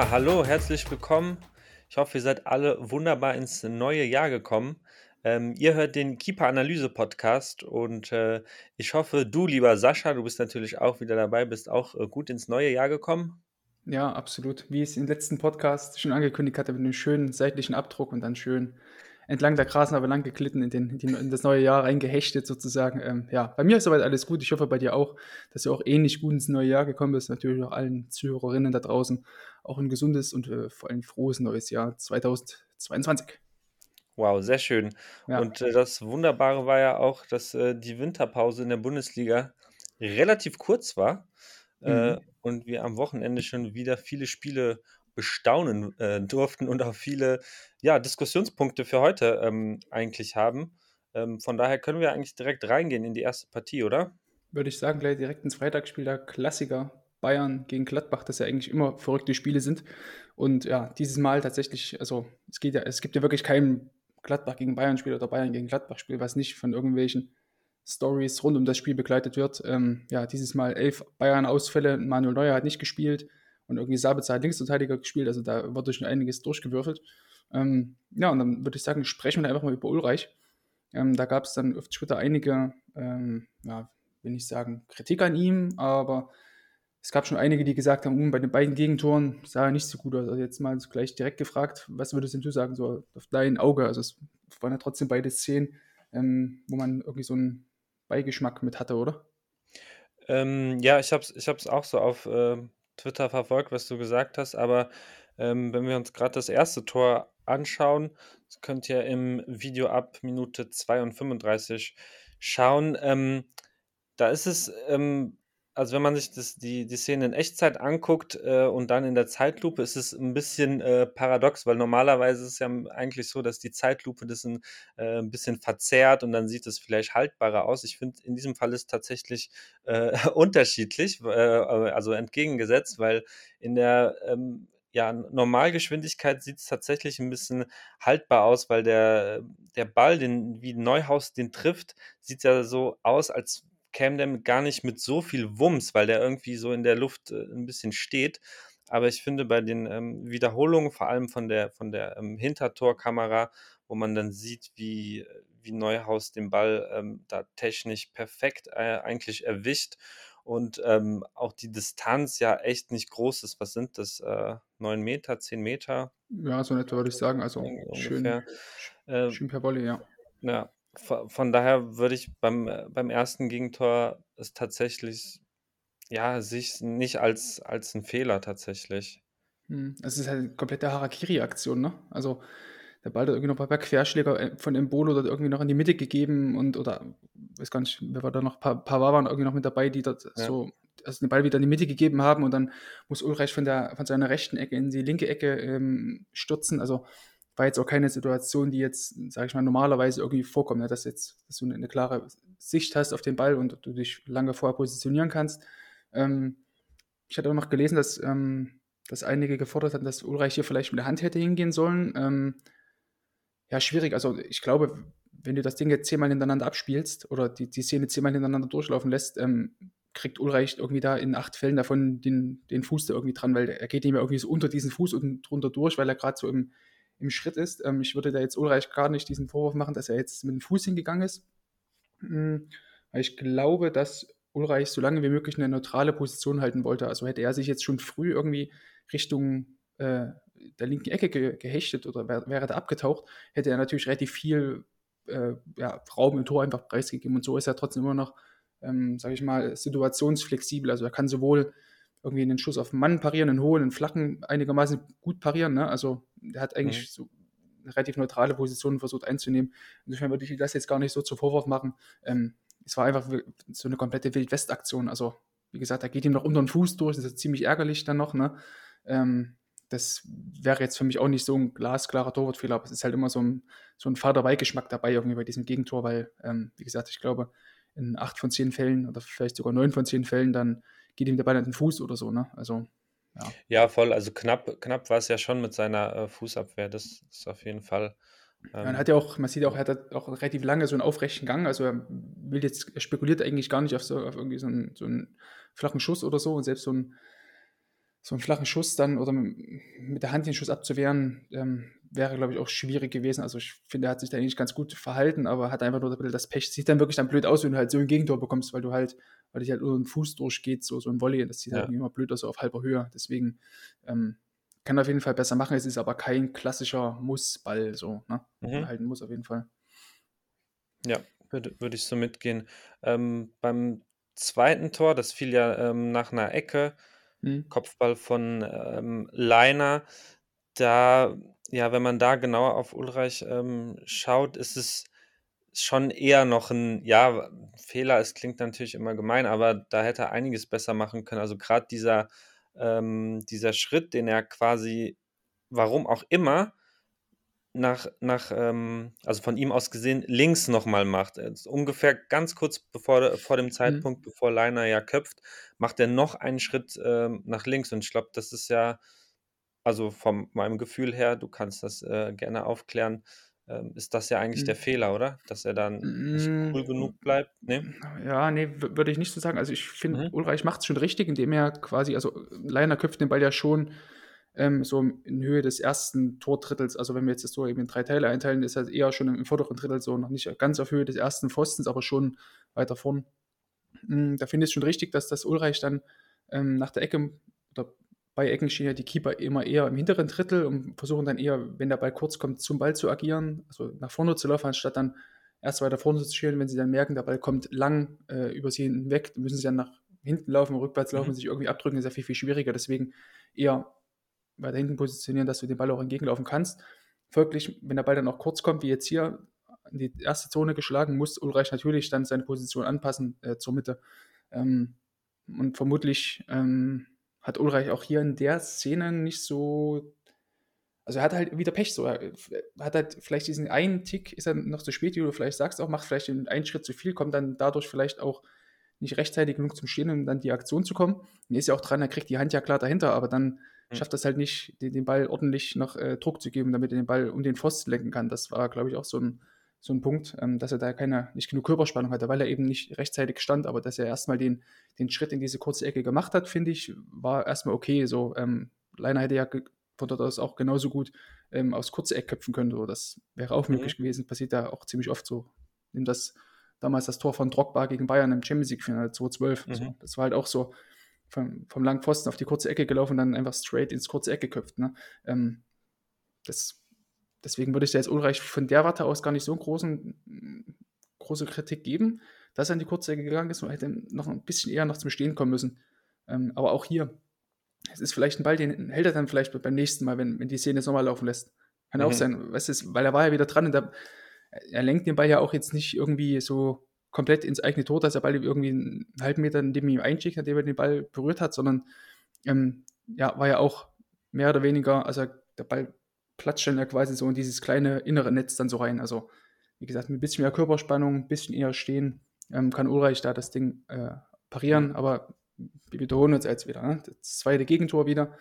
Hallo, herzlich willkommen. Ich hoffe, ihr seid alle wunderbar ins neue Jahr gekommen. Ähm, ihr hört den Keeper-Analyse-Podcast und äh, ich hoffe, du, lieber Sascha, du bist natürlich auch wieder dabei, bist auch äh, gut ins neue Jahr gekommen. Ja, absolut. Wie ich es im letzten Podcast schon angekündigt hatte, mit einem schönen seitlichen Abdruck und dann schön entlang der Grasnarbe lang geglitten, in, den, in, in das neue Jahr reingehechtet sozusagen. Ähm, ja, bei mir ist soweit alles gut. Ich hoffe bei dir auch, dass du auch ähnlich gut ins neue Jahr gekommen bist. Natürlich auch allen Zuhörerinnen da draußen auch ein gesundes und äh, vor allem frohes neues Jahr 2022. Wow, sehr schön. Ja. Und äh, das Wunderbare war ja auch, dass äh, die Winterpause in der Bundesliga relativ kurz war äh, mhm. und wir am Wochenende schon wieder viele Spiele bestaunen äh, durften und auch viele ja, Diskussionspunkte für heute ähm, eigentlich haben. Ähm, von daher können wir eigentlich direkt reingehen in die erste Partie, oder? Würde ich sagen, gleich direkt ins Freitagsspiel der Klassiker Bayern gegen Gladbach, das ja eigentlich immer verrückte Spiele sind. Und ja, dieses Mal tatsächlich, also es geht ja, es gibt ja wirklich kein Gladbach gegen Bayern-Spiel oder Bayern gegen Gladbach-Spiel, was nicht von irgendwelchen Stories rund um das Spiel begleitet wird. Ähm, ja, dieses Mal elf Bayern-Ausfälle, Manuel Neuer hat nicht gespielt und irgendwie Sabitzer hat Linksverteidiger gespielt, also da wurde schon einiges durchgewürfelt. Ähm, ja, und dann würde ich sagen, sprechen wir einfach mal über Ulreich. Ähm, da gab es dann auf Twitter einige, ähm, ja, will nicht sagen, Kritik an ihm, aber es gab schon einige, die gesagt haben, um, bei den beiden Gegentoren sah er nicht so gut aus. Also jetzt mal gleich direkt gefragt, was würdest du sagen, so auf dein Auge? Also es waren ja trotzdem beide Szenen, ähm, wo man irgendwie so einen Beigeschmack mit hatte, oder? Ähm, ja, ich habe es ich auch so auf äh, Twitter verfolgt, was du gesagt hast, aber ähm, wenn wir uns gerade das erste Tor anschauen, das könnt ihr im Video ab Minute 2 und 35 schauen. Ähm, da ist es ähm, also wenn man sich das, die, die Szene in Echtzeit anguckt äh, und dann in der Zeitlupe, ist es ein bisschen äh, paradox, weil normalerweise ist es ja eigentlich so, dass die Zeitlupe das ein, äh, ein bisschen verzerrt und dann sieht es vielleicht haltbarer aus. Ich finde, in diesem Fall ist es tatsächlich äh, unterschiedlich, äh, also entgegengesetzt, weil in der ähm, ja, Normalgeschwindigkeit sieht es tatsächlich ein bisschen haltbar aus, weil der, der Ball, den, wie Neuhaus den trifft, sieht ja so aus, als käme der gar nicht mit so viel Wumms, weil der irgendwie so in der Luft äh, ein bisschen steht. Aber ich finde bei den ähm, Wiederholungen, vor allem von der, von der ähm, Hintertorkamera, wo man dann sieht, wie, wie Neuhaus den Ball ähm, da technisch perfekt äh, eigentlich erwischt und ähm, auch die Distanz ja echt nicht groß ist. Was sind das? Äh, 9 Meter, 10 Meter? Ja, so etwa würde ich sagen. Also schön, äh, schön per Volley, ja. Ja, von daher würde ich beim, äh, beim ersten Gegentor es tatsächlich, ja, sich nicht als, als ein Fehler tatsächlich. Hm, es ist halt eine komplette Harakiri-Aktion, ne? Also der Ball hat irgendwie noch bei Querschläger äh, von Embolo dort irgendwie noch in die Mitte gegeben und oder weiß gar nicht, wer war da noch, ein paar waren irgendwie noch mit dabei, die dort ja. so also den Ball wieder in die Mitte gegeben haben und dann muss Ulreich von der von seiner rechten Ecke in die linke Ecke ähm, stürzen. Also war jetzt auch keine Situation, die jetzt, sage ich mal, normalerweise irgendwie vorkommt, ne? dass, jetzt, dass du eine klare Sicht hast auf den Ball und du dich lange vorher positionieren kannst. Ähm, ich hatte auch noch gelesen, dass, ähm, dass einige gefordert hatten, dass Ulreich hier vielleicht mit der Hand hätte hingehen sollen. Ähm, ja, schwierig. Also ich glaube, wenn du das Ding jetzt zehnmal hintereinander abspielst oder die, die Szene zehnmal hintereinander durchlaufen lässt, ähm, kriegt Ulreich irgendwie da in acht Fällen davon den, den Fuß da irgendwie dran, weil er geht ihm ja irgendwie so unter diesen Fuß und drunter durch, weil er gerade so im, im Schritt ist. Ähm, ich würde da jetzt Ulreich gar nicht diesen Vorwurf machen, dass er jetzt mit dem Fuß hingegangen ist. Mhm. Weil ich glaube, dass Ulreich so lange wie möglich eine neutrale Position halten wollte. Also hätte er sich jetzt schon früh irgendwie Richtung äh, der linken Ecke ge gehechtet oder wär, wäre da abgetaucht, hätte er natürlich relativ viel äh, ja, Raum im Tor einfach preisgegeben. Und so ist er trotzdem immer noch, ähm, sage ich mal, situationsflexibel. Also er kann sowohl irgendwie einen Schuss auf den Mann parieren, einen hohen, einen flachen einigermaßen gut parieren. Ne? Also er hat eigentlich mhm. so relativ neutrale Position versucht einzunehmen. Insofern würde ich das jetzt gar nicht so zum Vorwurf machen. Ähm, es war einfach so eine komplette Wildwest-Aktion. Also wie gesagt, da geht ihm noch unter den Fuß durch, das ist ziemlich ärgerlich dann noch. Ne? Ähm, das wäre jetzt für mich auch nicht so ein glasklarer Torwartfehler, aber es ist halt immer so ein, so ein Vaterbeigeschmack dabei irgendwie bei diesem Gegentor, weil, ähm, wie gesagt, ich glaube, in acht von zehn Fällen oder vielleicht sogar neun von zehn Fällen dann geht ihm der Ball an den Fuß oder so, ne? Also, ja. Ja, voll. Also knapp, knapp war es ja schon mit seiner äh, Fußabwehr. Das ist auf jeden Fall. Ähm, ja, hat ja auch, man sieht auch, er hat auch relativ lange so einen aufrechten Gang. Also er will jetzt, er spekuliert eigentlich gar nicht auf so auf irgendwie so einen, so einen flachen Schuss oder so und selbst so ein so einen flachen Schuss dann oder mit der Hand den Schuss abzuwehren, ähm, wäre, glaube ich, auch schwierig gewesen. Also ich finde, er hat sich da eigentlich ganz gut verhalten, aber hat einfach nur das Pech. Sieht dann wirklich dann blöd aus, wenn du halt so ein Gegentor bekommst, weil du halt, weil dich halt nur ein Fuß durchgeht, so, so ein Volley, das sieht halt ja. halt immer blöd aus, so auf halber Höhe. Deswegen ähm, kann er auf jeden Fall besser machen. Es ist aber kein klassischer Mussball, so, ne? Mhm. Halten muss auf jeden Fall. Ja, würde, würde ich so mitgehen. Ähm, beim zweiten Tor, das fiel ja ähm, nach einer Ecke, Mhm. Kopfball von, ähm, Leiner. Da ja, wenn man da genauer auf Ulreich, ähm, schaut, ist es schon eher noch ein ja, Fehler. Es klingt natürlich immer gemein, aber da hätte er einiges besser machen können. Also, gerade dieser ähm, dieser Schritt, den er quasi, warum auch immer nach nach, ähm also, von ihm aus gesehen, links nochmal macht. Äh, ungefähr ganz kurz bevor vor dem Mhm. Zeitpunkt, bevor Leiner ja köpft, macht er noch einen Schritt, ähm, nach links und ich glaube, das ist ja also, von meinem Gefühl her, du kannst das, äh, gerne aufklären, ähm, ist das ja eigentlich der mhm. Fehler, oder? Dass er dann nicht cool genug bleibt, ne? Ja, ne, würde ich nicht so sagen. Also, ich finde, Mhm. Ulreich es schon richtig, indem er quasi also, Leiner köpft den Ball ja schon ähm, so in Höhe des ersten Tordrittels, also wenn wir jetzt das Tor eben in drei Teile einteilen, ist halt eher schon im vorderen Drittel so noch nicht ganz auf Höhe des ersten Pfostens, aber schon weiter vorn. Hm, da finde ich es schon richtig, dass das Ulreich dann ähm, nach der Ecke oder bei Ecken stehen ja die Keeper immer eher im hinteren Drittel und versuchen dann eher, wenn der Ball kurz kommt, zum Ball zu agieren, also nach vorne zu laufen, anstatt dann erst weiter vorne zu stehen. Wenn sie dann merken, der Ball kommt lang äh, über sie hinweg, müssen sie dann nach hinten laufen, rückwärts laufen, mhm. sich irgendwie abdrücken, ist ja viel, viel schwieriger. Deswegen eher weiter hinten positionieren, dass du den Ball auch entgegenlaufen kannst. Folglich, wenn der Ball dann auch kurz kommt, wie jetzt hier in die erste Zone geschlagen, muss Ulreich natürlich dann seine Position anpassen äh, zur Mitte. Ähm, und vermutlich ähm, hat Ulreich auch hier in der Szene nicht so. Also er hat halt wieder Pech so. Er hat halt vielleicht diesen einen Tick, ist er noch zu spät, wie du vielleicht sagst, auch macht vielleicht einen Schritt zu viel, kommt dann dadurch vielleicht auch nicht rechtzeitig genug zum Stehen, um dann die Aktion zu kommen. Er ist ja auch dran, er kriegt die Hand ja klar dahinter, aber dann. Schafft das halt nicht, den, den Ball ordentlich noch äh, Druck zu geben, damit er den Ball um den Pfosten lenken kann. Das war, glaube ich, auch so ein, so ein Punkt, ähm, dass er da keine, nicht genug Körperspannung hatte, weil er eben nicht rechtzeitig stand, aber dass er erstmal den, den Schritt in diese kurze Ecke gemacht hat, finde ich, war erstmal okay. So, ähm, Leiner hätte ja von dort aus auch genauso gut ähm, aus kurze Eck köpfen können. So. Das wäre auch mhm. möglich gewesen. Passiert da auch ziemlich oft so. Nimm das damals das Tor von Drogba gegen Bayern im Champions League-Finale 2012. Mhm. So. Das war halt auch so vom, vom langen Pfosten auf die kurze Ecke gelaufen und dann einfach straight ins kurze Eck geköpft. Ne? Ähm, das, deswegen würde ich da jetzt Ulreich von der Warte aus gar nicht so großen, große Kritik geben, dass er in die kurze Ecke gegangen ist und hätte noch ein bisschen eher noch zum Stehen kommen müssen. Ähm, aber auch hier, es ist vielleicht ein Ball, den hält er dann vielleicht beim nächsten Mal, wenn, wenn die Szene jetzt nochmal laufen lässt. Kann mhm. auch sein, weißt du, weil er war ja wieder dran und da, er lenkt den Ball ja auch jetzt nicht irgendwie so komplett ins eigene Tor, dass der Ball irgendwie einen halben Meter neben ihm einschickt, nachdem er den Ball berührt hat, sondern ähm, ja, war ja auch mehr oder weniger, also der Ball platscht dann ja quasi so in dieses kleine innere Netz dann so rein. Also, wie gesagt, mit ein bisschen mehr Körperspannung, ein bisschen eher stehen, ähm, kann Ulreich da das Ding äh, parieren, aber wir wiederholen uns jetzt wieder. Ne? Das zweite Gegentor wieder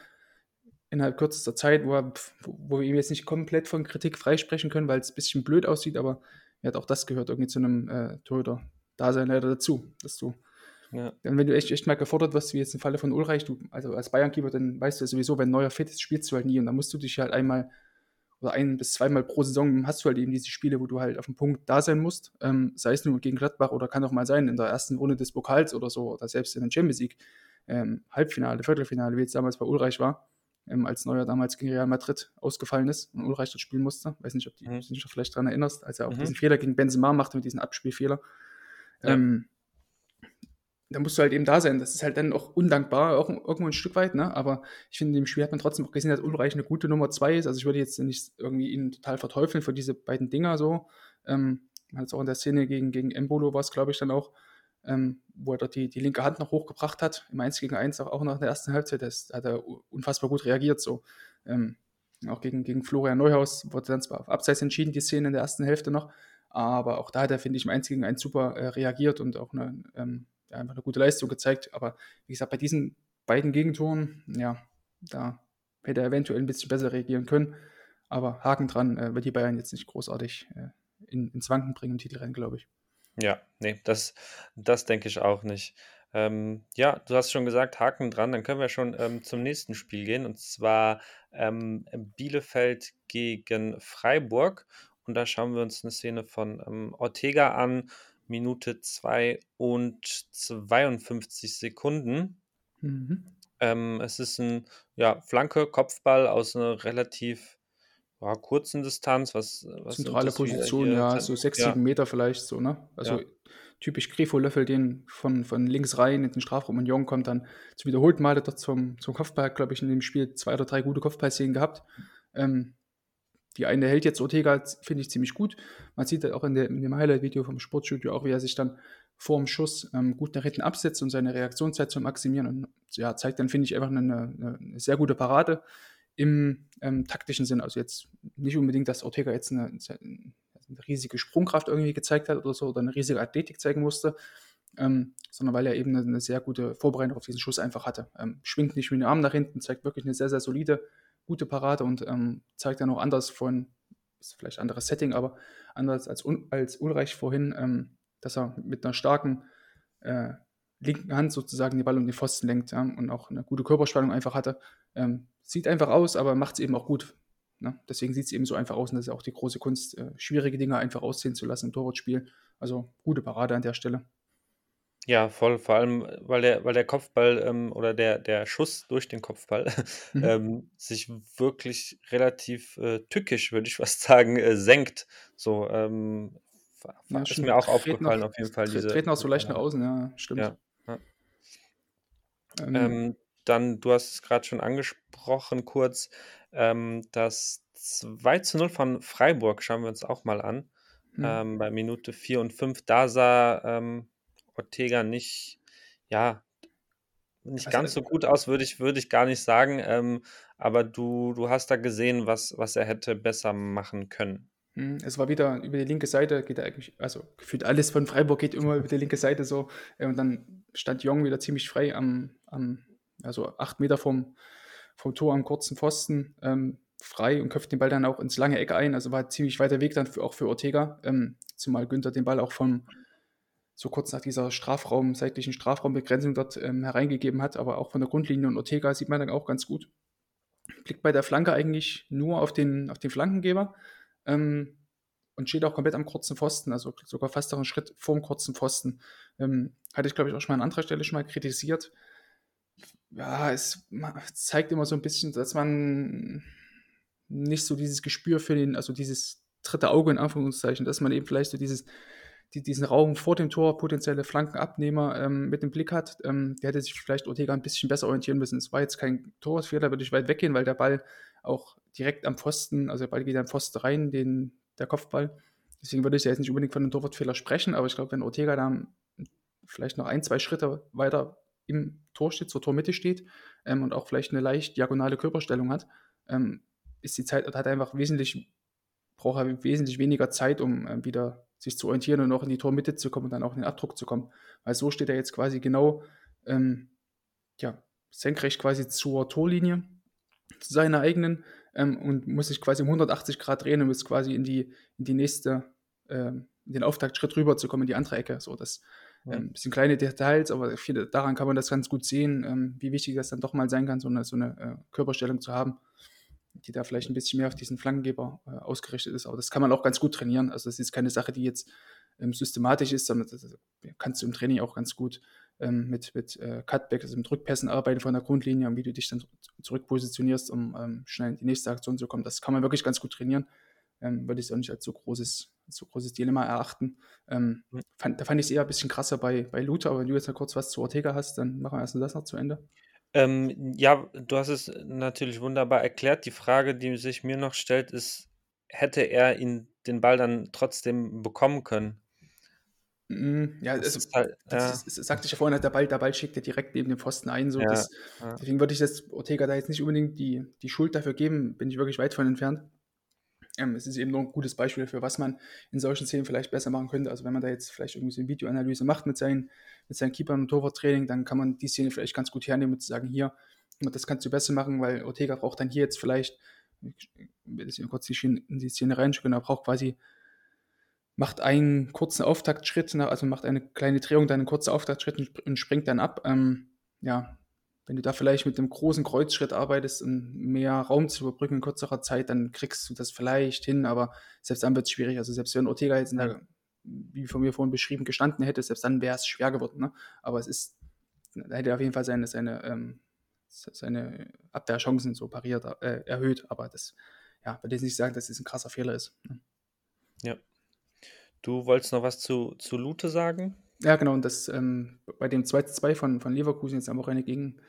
innerhalb kürzester Zeit, wo, er, wo wir ihm jetzt nicht komplett von Kritik freisprechen können, weil es ein bisschen blöd aussieht, aber ja, auch das gehört irgendwie zu einem äh, Torhüter-Dasein leider dazu, dass du, ja. wenn du echt, echt mal gefordert wirst, wie jetzt im Falle von Ulreich, du, also als Bayern-Keeper, dann weißt du ja sowieso, wenn neuer fit ist, spielst du halt nie und dann musst du dich halt einmal oder ein bis zweimal pro Saison hast du halt eben diese Spiele, wo du halt auf dem Punkt da sein musst, ähm, sei es nur gegen Gladbach oder kann auch mal sein in der ersten Runde des Pokals oder so oder selbst in der Champions League ähm, Halbfinale, Viertelfinale, wie es damals bei Ulreich war ähm, als Neuer damals gegen Real Madrid ausgefallen ist und Ulreich dort spielen musste. Weiß nicht, ob du mhm. dich vielleicht daran erinnerst, als er auch mhm. diesen Fehler gegen Benzema machte mit diesem Abspielfehler. Ja. Ähm, da musst du halt eben da sein. Das ist halt dann auch undankbar, auch irgendwo ein Stück weit, ne? Aber ich finde, im Spiel hat man trotzdem auch gesehen, dass Ulreich eine gute Nummer zwei ist. Also ich würde jetzt nicht irgendwie ihn total verteufeln für diese beiden Dinger so. Ähm, man hat es auch in der Szene gegen, gegen Embolo war es, glaube ich, dann auch, ähm, wo er dort die, die linke Hand noch hochgebracht hat, im 1 gegen 1, auch, nach der ersten Halbzeit. Das hat er unfassbar gut reagiert. So. Ähm, auch gegen, gegen Florian Neuhaus wurde dann zwar auf Abseits entschieden, die Szene in der ersten Hälfte noch, aber auch da hat er, finde ich, im 1 gegen 1 super äh, reagiert und auch eine, ähm, einfach eine gute Leistung gezeigt. Aber wie gesagt, bei diesen beiden Gegentoren, ja, da hätte er eventuell ein bisschen besser reagieren können. Aber Haken dran, äh, wird die Bayern jetzt nicht großartig äh, in, ins Wanken bringen im Titelrennen, glaube ich. Ja, nee, das das denke ich auch nicht. Ähm, ja, du hast schon gesagt, Haken dran, dann können wir schon ähm, zum nächsten Spiel gehen und zwar ähm, Bielefeld gegen Freiburg. Und da schauen wir uns eine Szene von ähm, Ortega an, Minute 2 und 52 Sekunden. Mhm. Ähm, es ist ein ja, Flanke, Kopfball aus einer relativ ja, kurzen Distanz. Was, was Zentrale Position, ja, Zent- so sechs, Ja, sieben Meter vielleicht so, ne? Also ja, typisch Grifo-Löffel, den von, von links rein in den Strafraum und Jong kommt dann zu wiederholten Male dort zum, zum Kopfball, glaube ich, in dem Spiel zwei oder drei gute Kopfballszenen gehabt. Ähm, die eine hält jetzt Ortega, finde ich, ziemlich gut. Man sieht halt auch in, der, in dem Highlight-Video vom Sportstudio auch, wie er sich dann vor dem Schuss ähm, gut nach hinten absetzt, um seine Reaktionszeit zu maximieren. Und ja, zeigt dann, finde ich, einfach eine, eine sehr gute Parade im ähm, taktischen Sinn. Also jetzt nicht unbedingt, dass Ortega jetzt eine, eine riesige Sprungkraft irgendwie gezeigt hat oder so oder eine riesige Athletik zeigen musste, ähm, sondern weil er eben eine, eine, sehr gute Vorbereitung auf diesen Schuss einfach hatte. Ähm, schwingt nicht mit den Arm nach hinten, zeigt wirklich eine sehr, sehr solide, gute Parade und ähm, zeigt dann auch anders von, ist vielleicht ein anderes Setting, aber anders als, als Ulreich vorhin, ähm, dass er mit einer starken äh, linken Hand sozusagen den Ball um den Pfosten lenkt ja, und auch eine gute Körperspannung einfach hatte. Ähm, sieht einfach aus, aber macht es eben auch gut. Ne? Deswegen sieht es eben so einfach aus und das ist auch die große Kunst, äh, schwierige Dinge einfach aussehen zu lassen im Torwartspiel. Also gute Parade an der Stelle. Ja, voll, vor allem, weil der, weil der Kopfball ähm, oder der, der Schuss durch den Kopfball Mhm. ähm, sich wirklich relativ äh, tückisch, würde ich fast sagen, äh, senkt. So ähm, Ja, ist stimmt. mir auch aufgefallen, noch, auf jeden Fall, diese, noch diese so leicht nach außen, ja, stimmt. Ja, ja. Ähm, Ähm, dann, du hast es gerade schon angesprochen, kurz, ähm, das 2 zu 0 von Freiburg schauen wir uns auch mal an. hm. Ähm, bei Minute 4 und 5, da sah ähm, Ortega nicht, ja, nicht Was, ganz so gut aus, würde ich, würde ich gar nicht sagen. Ähm, aber du, du hast da gesehen, was, was er hätte besser machen können. Hm, Es war wieder über die linke Seite, geht er eigentlich, also gefühlt alles von Freiburg geht immer über die linke Seite so. äh, Und dann stand Jong wieder ziemlich frei am, am also acht Meter vom, vom Tor am kurzen Pfosten, ähm, frei und köpft den Ball dann auch ins lange Eck ein. Also war ziemlich weiter Weg dann für, auch für Ortega, ähm, zumal Günther den Ball auch vom, so kurz nach dieser Strafraum, seitlichen Strafraumbegrenzung dort ähm, hereingegeben hat, aber auch von der Grundlinie und Ortega sieht man dann auch ganz gut. Blickt bei der Flanke eigentlich nur auf den, auf den Flankengeber ähm, und steht auch komplett am kurzen Pfosten, also sogar fast noch einen Schritt vorm kurzen Pfosten. Ähm, hatte ich, glaube ich, auch schon mal an anderer Stelle schon mal kritisiert. Ja, es zeigt immer so ein bisschen, dass man nicht so dieses Gespür für den, also dieses dritte Auge in Anführungszeichen, dass man eben vielleicht so dieses, die, diesen Raum vor dem Tor, potenzielle Flankenabnehmer ähm, mit dem Blick hat. Ähm, der hätte sich vielleicht Ortega ein bisschen besser orientieren müssen. Es war jetzt kein Torwartfehler, würde ich weit weggehen, weil der Ball auch direkt am Pfosten, also der Ball geht am Pfosten rein, den, der Kopfball. Deswegen würde ich ja jetzt nicht unbedingt von einem Torwartfehler sprechen, aber ich glaube, wenn Ortega da vielleicht noch ein, zwei Schritte weiter im Tor steht, zur Tormitte steht ähm, und auch vielleicht eine leicht diagonale Körperstellung hat, ähm, ist die Zeit, hat einfach wesentlich, braucht er wesentlich weniger Zeit, um ähm, wieder sich zu orientieren und auch in die Tormitte zu kommen und dann auch in den Abdruck zu kommen. Weil so steht er jetzt quasi genau ähm, ja, senkrecht quasi zur Torlinie, zu seiner eigenen ähm, und muss sich quasi um 180 Grad drehen und ist quasi in die, in die nächste, ähm, in den Auftaktschritt rüber zu kommen, in die andere Ecke. So, das. Ähm, sind kleine Details, aber viele, daran kann man das ganz gut sehen, ähm, wie wichtig das dann doch mal sein kann, so eine, so eine äh, Körperstellung zu haben, die da vielleicht ein bisschen mehr auf diesen Flankengeber äh, ausgerichtet ist. Aber das kann man auch ganz gut trainieren. Also das ist keine Sache, die jetzt ähm, systematisch ist, sondern das, das kannst du im Training auch ganz gut ähm, mit, mit äh, Cutback, also mit Rückpässen arbeiten von der Grundlinie und wie du dich dann zurückpositionierst, um ähm, schnell in die nächste Aktion zu kommen. Das kann man wirklich ganz gut trainieren. Ähm, würde ich es auch nicht als so großes, als so großes Dilemma erachten. Ähm, fand, da fand ich es eher ein bisschen krasser bei, bei Luther, aber wenn du jetzt noch kurz was zu Ortega hast, dann machen wir erst das noch zu Ende. Ähm, ja, du hast es natürlich wunderbar erklärt. Die Frage, die sich mir noch stellt, ist, hätte er ihn den Ball dann trotzdem bekommen können? Ja, Das also halt, ja, das, das sagte ich ja vorhin, der Ball, der Ball schickt ja direkt neben den Pfosten ein. So, ja, das, ja. deswegen würde ich jetzt Ortega da jetzt nicht unbedingt die, die Schuld dafür geben, bin ich wirklich weit von entfernt. Ähm, es ist eben nur ein gutes Beispiel für was man in solchen Szenen vielleicht besser machen könnte. Also wenn man da jetzt vielleicht irgendwie so eine Videoanalyse macht mit seinen, mit seinen Keepern und Torwarttraining, dann kann man die Szene vielleicht ganz gut hernehmen und sagen, hier, das kannst du besser machen, weil Ortega braucht dann hier jetzt vielleicht, ich will jetzt kurz in die Szene reinschauen, er braucht quasi macht einen kurzen Auftaktschritt, ne, also macht eine kleine Drehung, dann einen kurzen Auftaktschritt und springt dann ab. Ähm, ja, wenn du da vielleicht mit einem großen Kreuzschritt arbeitest, um mehr Raum zu überbrücken in kürzerer Zeit, dann kriegst du das vielleicht hin, aber selbst dann wird es schwierig. Also selbst wenn Ortega jetzt in der, wie von mir vorhin beschrieben, gestanden hätte, selbst dann wäre es schwer geworden. Ne? Aber es ist, da hätte er auf jeden Fall seine, seine, ähm, seine Abwehrchancen so pariert, äh, erhöht. Aber das, ja, würde ich nicht sagen, dass das ein krasser Fehler ist. Ne? Ja. Du wolltest noch was zu, zu Lute sagen? Ja, genau. Und das ähm, bei dem 2-2 von, von Leverkusen jetzt am Wochenende gegen,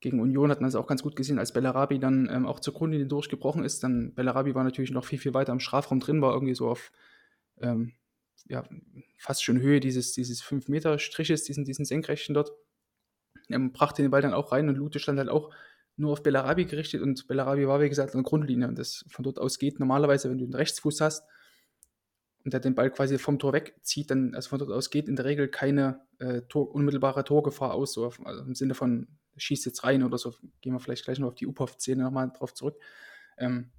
gegen Union hat man es auch ganz gut gesehen, als Bellarabi dann ähm, auch zur Grundlinie durchgebrochen ist. Dann Bellarabi war natürlich noch viel, viel weiter im Strafraum drin, war irgendwie so auf ähm, ja, fast schon Höhe dieses, dieses 5-Meter-Striches, diesen, diesen Senkrechten dort. Er brachte den Ball dann auch rein und Lute stand halt auch nur auf Bellarabi gerichtet und Bellarabi war, wie gesagt, an der Grundlinie. Und das von dort aus geht normalerweise, wenn du einen Rechtsfuß hast, und der den Ball quasi vom Tor wegzieht, dann, also von dort aus geht in der Regel keine äh, Tor, unmittelbare Torgefahr aus, so auf, also im Sinne von schießt jetzt rein oder so, gehen wir vielleicht gleich noch auf die Uphoff-Szene nochmal drauf zurück. Ähm,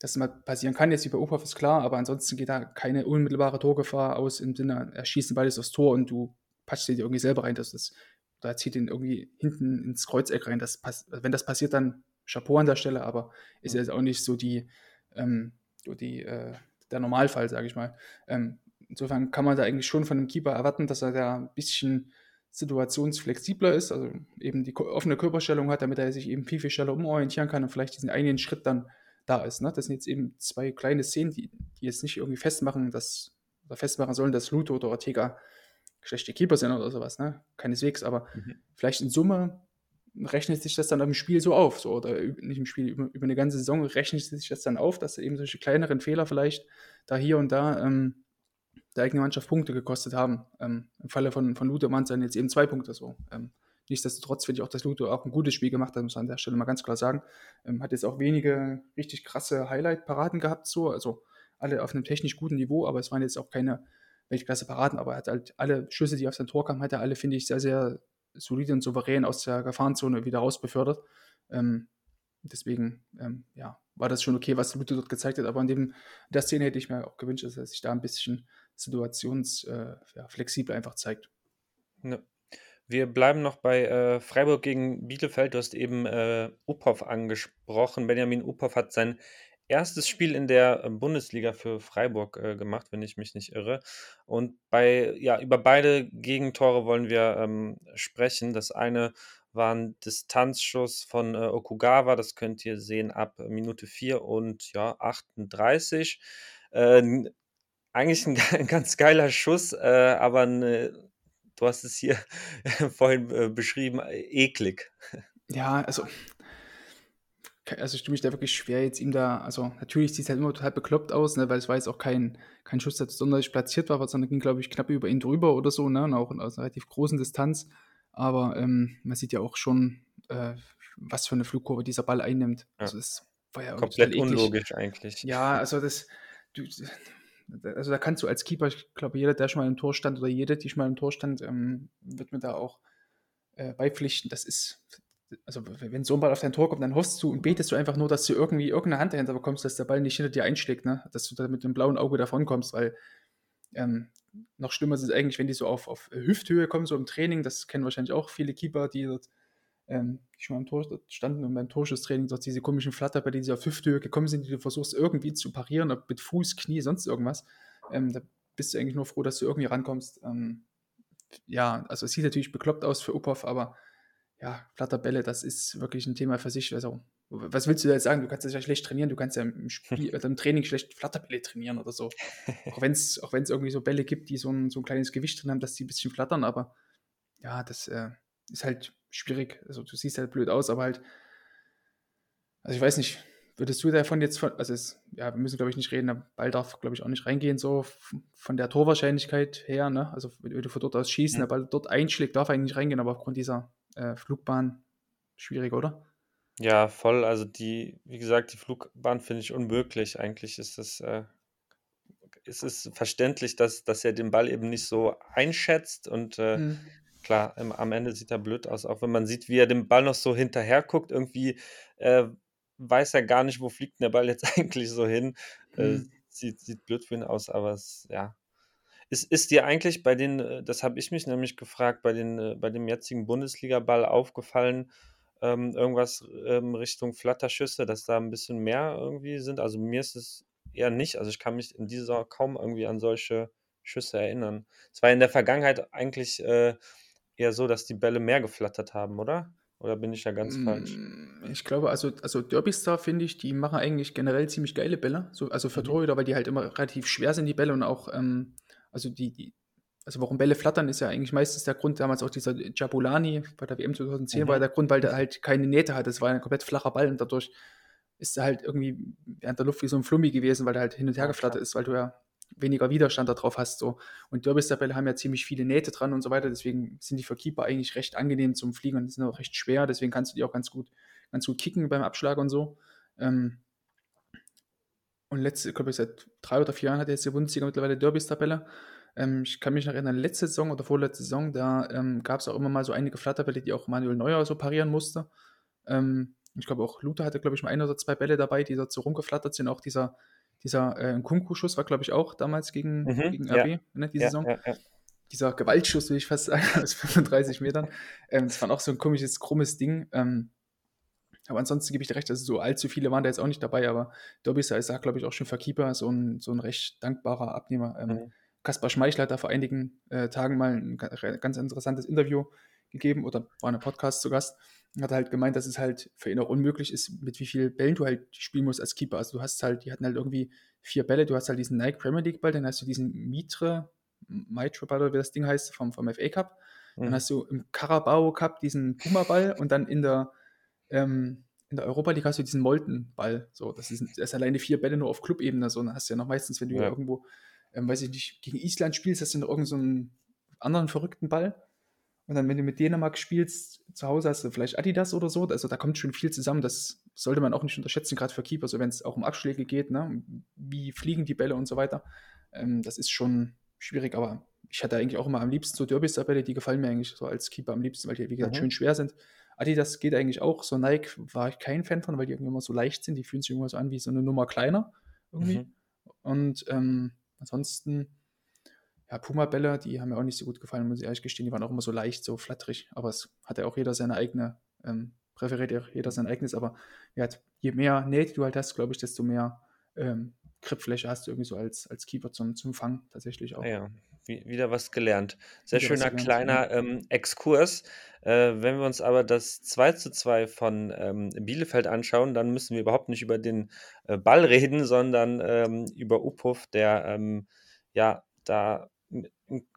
dass mal passieren kann, jetzt wie bei Uphoff ist klar, aber ansonsten geht da keine unmittelbare Torgefahr aus im Sinne, er schießt den Ball jetzt aufs Tor und du patschst dir irgendwie selber rein, dass das, da zieht ihn irgendwie hinten ins Kreuzeck rein. Das pass, wenn das passiert, dann Chapeau an der Stelle, aber ist jetzt auch nicht so die, ähm, so die äh, der Normalfall, sage ich mal. Ähm, insofern kann man da eigentlich schon von einem Keeper erwarten, dass er da ein bisschen situationsflexibler ist, also eben die offene Körperstellung hat, damit er sich eben viel, viel schneller umorientieren kann und vielleicht diesen einen Schritt dann da ist. Ne? Das sind jetzt eben zwei kleine Szenen, die, die jetzt nicht irgendwie festmachen, dass, oder festmachen sollen, dass Luto oder Ortega schlechte Keeper sind oder sowas. Ne? Keineswegs, aber mhm. vielleicht in Summe rechnet sich das dann im Spiel so auf, so, oder nicht im Spiel, über, über, eine ganze Saison rechnet sich das dann auf, dass eben solche kleineren Fehler vielleicht da hier und da ähm, der eigene Mannschaft Punkte gekostet haben. Ähm, Im Falle von, von Ludo waren es dann jetzt eben zwei Punkte so. Ähm, nichtsdestotrotz finde ich auch, dass Ludo auch ein gutes Spiel gemacht hat, muss man an der Stelle mal ganz klar sagen. Ähm, hat jetzt auch wenige richtig krasse Highlight-Paraden gehabt, so, also alle auf einem technisch guten Niveau, aber es waren jetzt auch keine Weltklasse-Paraden, aber er hat halt alle Schüsse, die auf sein Tor kamen, hat er alle, finde ich, sehr, sehr solide und souverän aus der Gefahrenzone wieder rausbefördert. Ähm, deswegen ähm, ja, war das schon okay, was Lute dort gezeigt hat. Aber in dem, der Szene hätte ich mir auch gewünscht, dass er sich da ein bisschen situationsflexibel äh, ja, einfach zeigt. Ja. Wir bleiben noch bei äh, Freiburg gegen Bielefeld. Du hast eben äh, Uphoff angesprochen. Benjamin Uphoff hat sein erstes Spiel in der äh, Bundesliga für Freiburg äh, gemacht, wenn ich mich nicht irre. Und bei, ja, über beide Gegentore wollen wir ähm, sprechen. Das eine war ein Distanzschuss von äh, Okugawa, das könnt ihr sehen ab Minute 4 und ja, 38. Äh, eigentlich ein, ein, ganz geiler Schuss, äh, aber eine, du hast es hier vorhin äh, beschrieben, eklig. Ja, also also ich tue mich da wirklich schwer, jetzt ihm da, also natürlich sieht es halt immer total bekloppt aus, ne, weil es war jetzt auch kein, kein Schuss, der sonderlich platziert war, sondern ging, glaube ich, knapp über ihn drüber oder so, ne, und auch aus einer relativ großen Distanz. Aber ähm, man sieht ja auch schon, äh, was für eine Flugkurve dieser Ball einnimmt. Ja. Also das war ja komplett unlogisch eigentlich. Ja, also das, du, also da kannst du als Keeper, ich glaube, jeder, der schon mal im Tor stand oder jede, die schon mal im Tor stand, ähm, wird mir da auch äh, beipflichten. Das ist, also wenn so ein Ball auf dein Tor kommt, dann hoffst du und betest du einfach nur, dass du irgendwie irgendeine Hand dahinter bekommst, dass der Ball nicht hinter dir einschlägt, ne? dass du da mit dem blauen Auge davon kommst, weil ähm, noch schlimmer ist es eigentlich, wenn die so auf, auf Hüfthöhe kommen, so im Training, das kennen wahrscheinlich auch viele Keeper, die dort ähm, schon mal im Tor standen und beim Torschusstraining dort diese komischen Flatterbälle, die auf Hüfthöhe gekommen sind, die du versuchst irgendwie zu parieren, ob mit Fuß, Knie, sonst irgendwas. Ähm, da bist du eigentlich nur froh, dass du irgendwie rankommst. Ähm, ja, also es sieht natürlich bekloppt aus für Uphoff, aber ja, Flatterbälle, das ist wirklich ein Thema für sich. Also, was willst du da jetzt sagen? Du kannst ja schlecht trainieren, du kannst ja im, Spiel, im Training schlecht Flatterbälle trainieren oder so. auch wenn es auch irgendwie so Bälle gibt, die so ein, so ein kleines Gewicht drin haben, dass die ein bisschen flattern, aber ja, das äh, ist halt schwierig. Also du siehst halt blöd aus, aber halt, also ich weiß nicht, würdest du davon jetzt von, also es, ja, wir müssen glaube ich nicht reden, der Ball darf glaube ich auch nicht reingehen, so von der Torwahrscheinlichkeit her, ne? Also wenn du von dort aus schießt, mhm. der Ball dort einschlägt, darf eigentlich nicht reingehen, aber aufgrund dieser äh, Flugbahn schwierig, oder? Ja, voll. Also die, wie gesagt, die Flugbahn finde ich unmöglich. Eigentlich ist es, äh, ist es verständlich, dass, dass er den Ball eben nicht so einschätzt und äh, mhm. klar, im, am Ende sieht er blöd aus, auch wenn man sieht, wie er dem Ball noch so hinterher guckt. Irgendwie äh, weiß er gar nicht, wo fliegt der Ball jetzt eigentlich so hin. Äh, mhm. sieht, sieht blöd für ihn aus, aber es, ja, Ist ist dir eigentlich bei den äh, das habe ich mich nämlich gefragt, bei den äh, bei dem jetzigen Bundesligaball aufgefallen, ähm, irgendwas, ähm, Richtung Flatterschüsse, dass da 'n bisschen mehr irgendwie sind? Also, mir ist es eher nicht. Also, ich kann mich in dieser kaum irgendwie an solche Schüsse erinnern. Es war in der Vergangenheit eigentlich, äh, eher so, dass die Bälle mehr geflattert haben, oder? Oder bin ich da ganz falsch? Hm, ich glaube, also also Derbystar finde ich, die machen eigentlich generell ziemlich geile Bälle, so also für Mhm. Torhüter, weil die halt immer relativ schwer sind, die Bälle und auch, ähm also die die also warum Bälle flattern, ist ja eigentlich meistens der Grund damals auch dieser Jabulani bei der WM 2010 war ja Mhm. der Grund, weil der halt keine Nähte hatte. Es war ja 'n komplett flacher Ball und dadurch ist er halt irgendwie während der Luft wie so 'n Flummi gewesen, weil der halt hin und her geflattert ist, weil du ja weniger Widerstand da drauf hast so. Und Derbystar-Bälle haben ja ziemlich viele Nähte dran und so weiter, deswegen sind die für Keeper eigentlich recht angenehm zum Fliegen und sind auch recht schwer, deswegen kannst du die auch ganz gut ganz gut kicken beim Abschlag und so. Ähm und letzte glaube ich, seit 3 oder 4 Jahren hat er jetzt die Bundesliga mittlerweile Derbystar-Bälle. Ähm, ich kann mich noch erinnern, letzte Saison oder vorletzte Saison, da, ähm, gab's auch immer mal so einige Flatterbälle, die auch Manuel Neuer so parieren musste. Ähm, ich glaube auch Luther hatte, glaube ich, mal 1 oder 2 Bälle dabei, die so rumgeflattert sind. Auch dieser dieser, äh, Nkunku-Schuss war, glaube ich, auch damals gegen Mhm, gegen ja. RB, ne, die Ja, Saison. ja, ja. Dieser Gewaltschuss, will ich fast sagen, aus 35 Metern. Ähm, das war auch so 'n komisches, krummes Ding. Aber ansonsten gebe ich dir recht, also so allzu viele waren da jetzt auch nicht dabei, aber ist da, glaube ich, auch schon für Keeper so 'n so 'n recht dankbarer Abnehmer. Ähm, Mhm. Kaspar Schmeichel hat da vor einigen, äh, Tagen mal 'n ga re ganz interessantes Interview gegeben oder war in 'nem Podcast zu Gast und hat halt gemeint, dass es halt für ihn auch unmöglich ist, mit wie viel Bällen du halt spielen musst als Keeper. Also, du hast halt die hatten halt irgendwie 4 Bälle. Du hast halt diesen Nike Premier League Ball, dann hast du diesen Mitre Mitre Ball oder wie das Ding heißt vom vom FA Cup. Dann Mhm. hast du im Carabao Cup diesen Puma Ball und dann in der ähm, in der Europa League hast du diesen Molten Ball. So, das ist das ist alleine 4 Bälle nur auf Clubebene. So, dann hast du ja noch meistens, wenn du ja Ja. irgendwo, ähm, weiß ich nicht, gegen Island spielst, hast du noch irgend so anderen verrückten Ball. Und dann, wenn du mit Dänemark spielst, zu Hause hast du vielleicht Adidas oder so. Also, da kommt schon viel zusammen. Das sollte man auch nicht unterschätzen, grad für Keeper, so wenn's auch um Abschläge geht, ne? Wie fliegen die Bälle und so weiter. Ähm, das ist schon schwierig, aber ich hatte eigentlich auch immer am liebsten so Derbystar-Bälle, die gefallen mir eigentlich so als Keeper am liebsten, weil die, wie gesagt, Mhm. schön schwer sind. Adidas geht eigentlich auch. So Nike war ich kein Fan von, weil die irgendwie immer so leicht sind. Die fühlen sich immer so an wie so 'ne Nummer kleiner irgendwie. Mhm. Und, ähm, ansonsten ja, Puma-Bälle, die haben mir auch nicht so gut gefallen, muss ich ehrlich gestehen. Die waren auch immer so leicht, so flatterig. Aber es hat ja auch jeder seine eigene ähm, präferiert ja jeder sein eigenes. Aber ja, je mehr Nähte du halt hast, glaube ich, desto mehr, ähm, Gripfläche hast du irgendwie so als als Keeper zum zum Fangen tatsächlich Ah auch. ja, wi wieder was gelernt. Sehr Wieder schöner kleiner, ähm, Exkurs. Äh, wenn wir uns aber das 2:2 von, ähm, Bielefeld anschauen, dann müssen wir überhaupt nicht über den, äh, Ball reden, sondern, ähm, über Uphoff, der, ähm, ja, da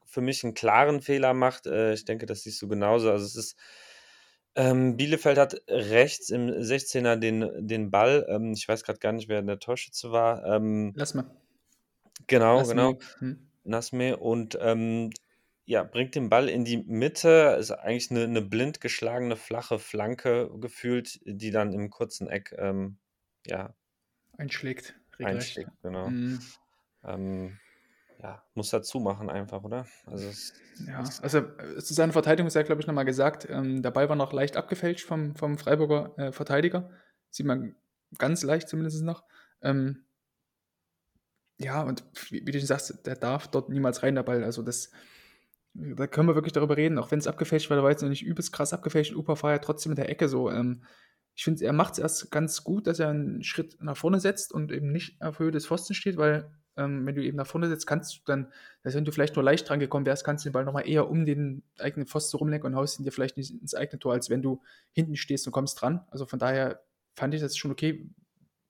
für mich 'n klaren Fehler macht. Äh, ich denke, das siehst du genauso. Also, es ist ähm, Bielefeld hat rechts im 16er den den Ball. Ähm, ich weiß grad gar nicht, wer der Torschütze war. Ähm Lass mal. Genau, Lass genau. Mhm. Nasme und, ähm, ja, bringt den Ball in die Mitte. Ist eigentlich 'ne 'ne blind geschlagene flache Flanke gefühlt, die dann im kurzen Eck, ähm, ja Einschlägt, regelrecht. einschlägt, genau. Mhm. Ja, muss er zumachen einfach, oder? Also, es Ja, es also, äh, zu seiner Verteidigung sei, glaube ich, noch mal gesagt, ähm, der Ball war noch leicht abgefälscht vom vom Freiburger, äh, Verteidiger. Sieht man ganz leicht zumindest noch. Ähm ja, und wie wie du schon sagst, der darf dort niemals rein, der Ball. Also, das da können wir wirklich darüber reden, auch wenn's abgefälscht war, der war jetzt noch nicht übelst krass abgefälscht. Uphoff war ja trotzdem in der Ecke so. Ähm, ich finde, er macht's erst ganz gut, dass er 'n Schritt nach vorne setzt und eben nicht auf Höhe des Pfostens steht, weil, ähm, wenn du eben nach vorne setzt, kannst du dann also, wenn du vielleicht nur leicht drangekommen wärst, kannst du den Ball noch mal eher um den eigenen Pfosten rumlenken und haust ihn dir vielleicht nicht ins eigene Tor, als wenn du hinten stehst und kommst dran. Also, von daher fand ich das schon okay,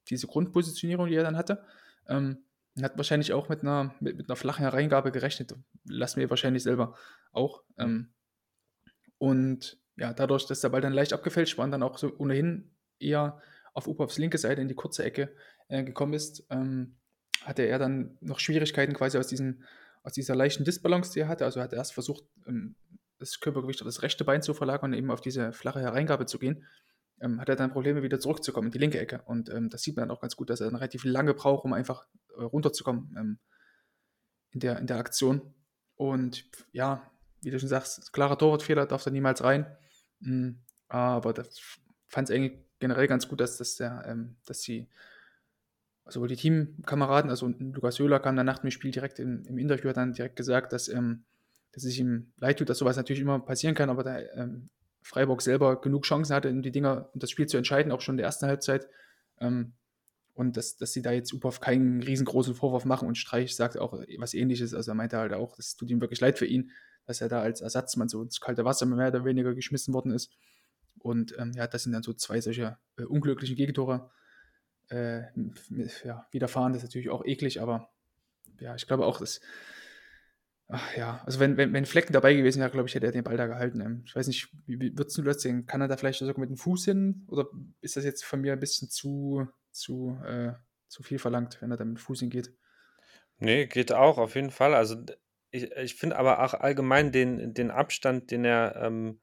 diese Grundpositionierung, die er dann hatte. Ähm, hat wahrscheinlich auch mit 'ner mit mit 'ner flachen Hereingabe gerechnet. Lassen wir wahrscheinlich selber auch. Ähm, und ja, dadurch, dass der Ball dann leicht abgefälscht war und dann auch so ohnehin eher auf Uphoffs linke Seite in die kurze Ecke, äh, gekommen ist, ähm, hatte er dann noch Schwierigkeiten quasi aus diesen aus dieser leichten Disbalance, die er hatte. Also, er hat erst versucht, ähm, das Körpergewicht auf das rechte Bein zu verlagern und eben auf diese flache Hereingabe zu gehen. Ähm, hat er dann Probleme, wieder zurückzukommen in die linke Ecke. Und, ähm, das sieht man dann auch ganz gut, dass er dann relativ lange braucht, um einfach, äh, runterzukommen, ähm, in der in der Aktion. Und ja, wie du schon sagst, klarer Torwartfehler, darf da niemals rein. Hm, aber das fand's eigentlich generell ganz gut, dass dass der ähm, dass sie sowohl die Teamkameraden, also Lukas Höhler kam dann nach dem Spiel direkt im, im Interview, hat dann direkt gesagt, dass, ähm, dass es ihm leid tut, dass sowas natürlich immer passieren kann, aber da ähm, Freiburg selber genug Chancen hatte, um die Dinger, um das Spiel zu entscheiden, auch schon in der ersten Halbzeit. Ähm, und dass, dass sie da jetzt Upov keinen riesengroßen Vorwurf machen und Streich sagt auch was ähnliches. Also er meinte halt auch, das tut ihm wirklich leid für ihn, dass er da als Ersatzmann so ins kalte Wasser mehr oder weniger geschmissen worden ist. Und ähm, ja, das sind dann so zwei solche äh, unglücklichen Gegentore äh, ja, widerfahren. Das ist natürlich auch eklig, aber ja, ich glaube auch, dass. Ach ja, also wenn, wenn, wenn Flecken dabei gewesen wäre, glaube ich, hätte er den Ball da gehalten. Ähm, ich weiß nicht, wie, wie würdest du das sehen? Kann er da vielleicht sogar mit dem Fuß hin? Oder ist das jetzt von mir ein bisschen zu, zu, äh, zu viel verlangt, wenn er da mit dem Fuß hingeht? Nee, geht auch, auf jeden Fall. Also ich, ich finde aber auch allgemein den, den Abstand, den er, ähm,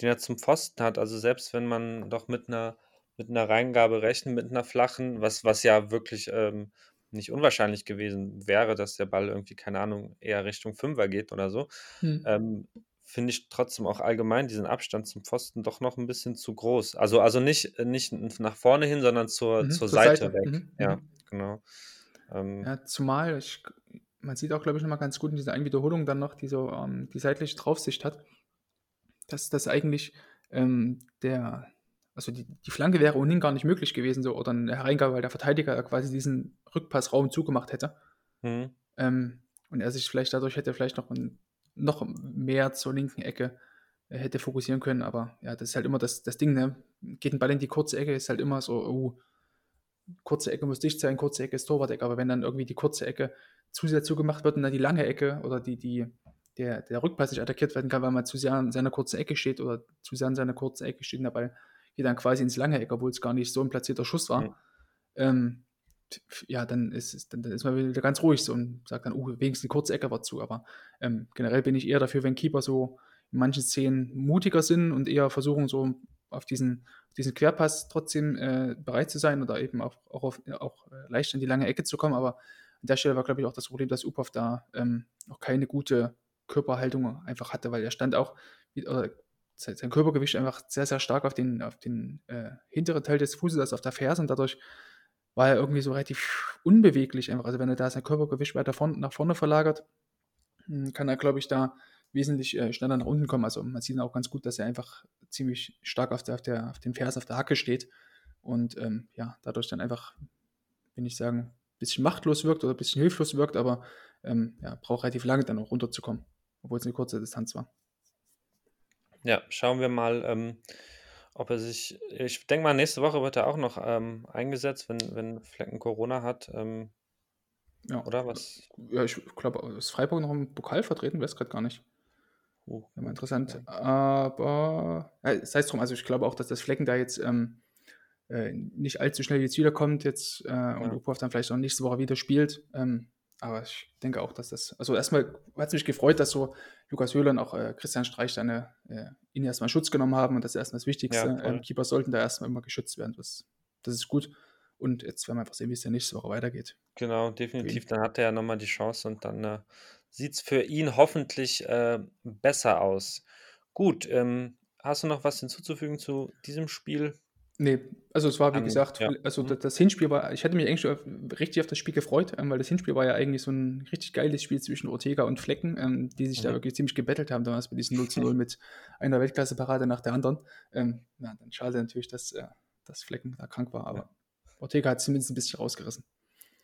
den er zum Pfosten hat. Also selbst wenn man doch mit einer mit einer Reingabe rechnen, mit einer flachen, was, was ja wirklich ähm, nicht unwahrscheinlich gewesen wäre, dass der Ball irgendwie, keine Ahnung, eher Richtung Fünfer geht oder so. Hm. Ähm, finde ich trotzdem auch allgemein diesen Abstand zum Pfosten doch noch ein bisschen zu groß. Also, also nicht, nicht nach vorne hin, sondern zur, mhm, zur, zur, Seite, Seite. weg. Mhm, ja, mhm. genau. Ähm, ja, zumal, ich, man sieht auch, glaube ich, nochmal ganz gut in dieser einen Wiederholung dann noch, die so ähm, die seitliche Draufsicht hat, dass das eigentlich ähm, der, also die, die Flanke wäre ohnehin gar nicht möglich gewesen, so, oder eine Hereingabe, weil der Verteidiger quasi diesen Rückpassraum zugemacht hätte. Mhm. Ähm, und er sich vielleicht dadurch hätte vielleicht noch, noch mehr zur linken Ecke äh, hätte fokussieren können, aber ja, das ist halt immer das, das Ding, ne? Geht ein Ball in die kurze Ecke, ist halt immer so, oh, kurze Ecke muss dicht sein, kurze Ecke ist Torwart-Ecke, aber wenn dann irgendwie die kurze Ecke zu sehr zugemacht wird und dann die lange Ecke oder die, die, der, der Rückpass nicht attackiert werden kann, weil man zu sehr an seiner kurzen Ecke steht oder zu sehr an seiner kurzen Ecke steht und der Ball geht dann quasi ins lange Eck, obwohl es gar nicht so ein platzierter Schuss war. Mhm. Ähm, ja, dann ist, dann, dann, ist man wieder ganz ruhig so und sagt dann, oh, wenigstens eine kurze Ecke war zu. Aber ähm, generell bin ich eher dafür, wenn Keeper so in manchen Szenen mutiger sind und eher versuchen, so auf diesen, diesen Querpass trotzdem äh, bereit zu sein oder eben auch, auch, auf, auch äh, leicht in die lange Ecke zu kommen. Aber an der Stelle war, glaube ich, auch das Problem, dass Upov da ähm, auch keine gute Körperhaltung einfach hatte, weil er stand auch, oder sein Körpergewicht einfach sehr, sehr stark auf den, auf den äh, hinteren Teil des Fußes, also auf der Ferse und dadurch war er irgendwie so relativ unbeweglich einfach. Also wenn er da sein Körpergewicht weiter von, nach vorne verlagert, hm, kann er, glaube ich, da wesentlich äh, schneller nach unten kommen. Also man sieht auch ganz gut, dass er einfach ziemlich stark auf, der, auf, der, auf den Fersen, auf der Hacke steht und ähm, ja, dadurch dann einfach, wenn ich sagen, ein bisschen machtlos wirkt oder ein bisschen hilflos wirkt, aber ähm, ja, braucht relativ lange dann auch runterzukommen, obwohl es eine kurze Distanz war. Ja, schauen wir mal, ähm, ob er sich. Ich denke mal, nächste Woche wird er auch noch ähm, eingesetzt, wenn, wenn Flecken Corona hat. Ähm, ja. Oder was? Ja, ich glaube, ist Freiburg noch im Pokal vertreten? Weiß gerade gar nicht. Oh, mal interessant. Ja. Aber ja, sei es drum, also ich glaube auch, dass das Flecken da jetzt ähm, äh, nicht allzu schnell jetzt wiederkommt jetzt äh, und ja. Upov dann vielleicht auch nächste Woche wieder spielt. Ähm, aber ich denke auch, dass das, also erstmal hat es mich gefreut, dass so Lukas Höhler und auch äh, Christian Streich dann äh, ihn erstmal Schutz genommen haben und das ist erstmal das Wichtigste. Ja, ähm, Keeper sollten da erstmal immer geschützt werden. Das, das ist gut. Und jetzt werden wir einfach sehen, wie es dann nächste Woche weitergeht. Genau, definitiv. Dann hat er ja nochmal die Chance und dann äh, sieht es für ihn hoffentlich äh, besser aus. Gut, ähm, hast du noch was hinzuzufügen zu diesem Spiel? Nee, also es war wie An, gesagt, ja. also mhm. das Hinspiel war, ich hatte mich eigentlich richtig auf das Spiel gefreut, ähm, weil das Hinspiel war ja eigentlich so ein richtig geiles Spiel zwischen Ortega und Flecken, ähm, die sich mhm. da wirklich ziemlich gebettelt haben damals mit diesem 0 zu 0 mit einer Weltklasse-Parade nach der anderen. Ähm, ja, dann schade natürlich, dass, äh, dass Flecken da krank war, aber ja. Ortega hat zumindest ein bisschen rausgerissen.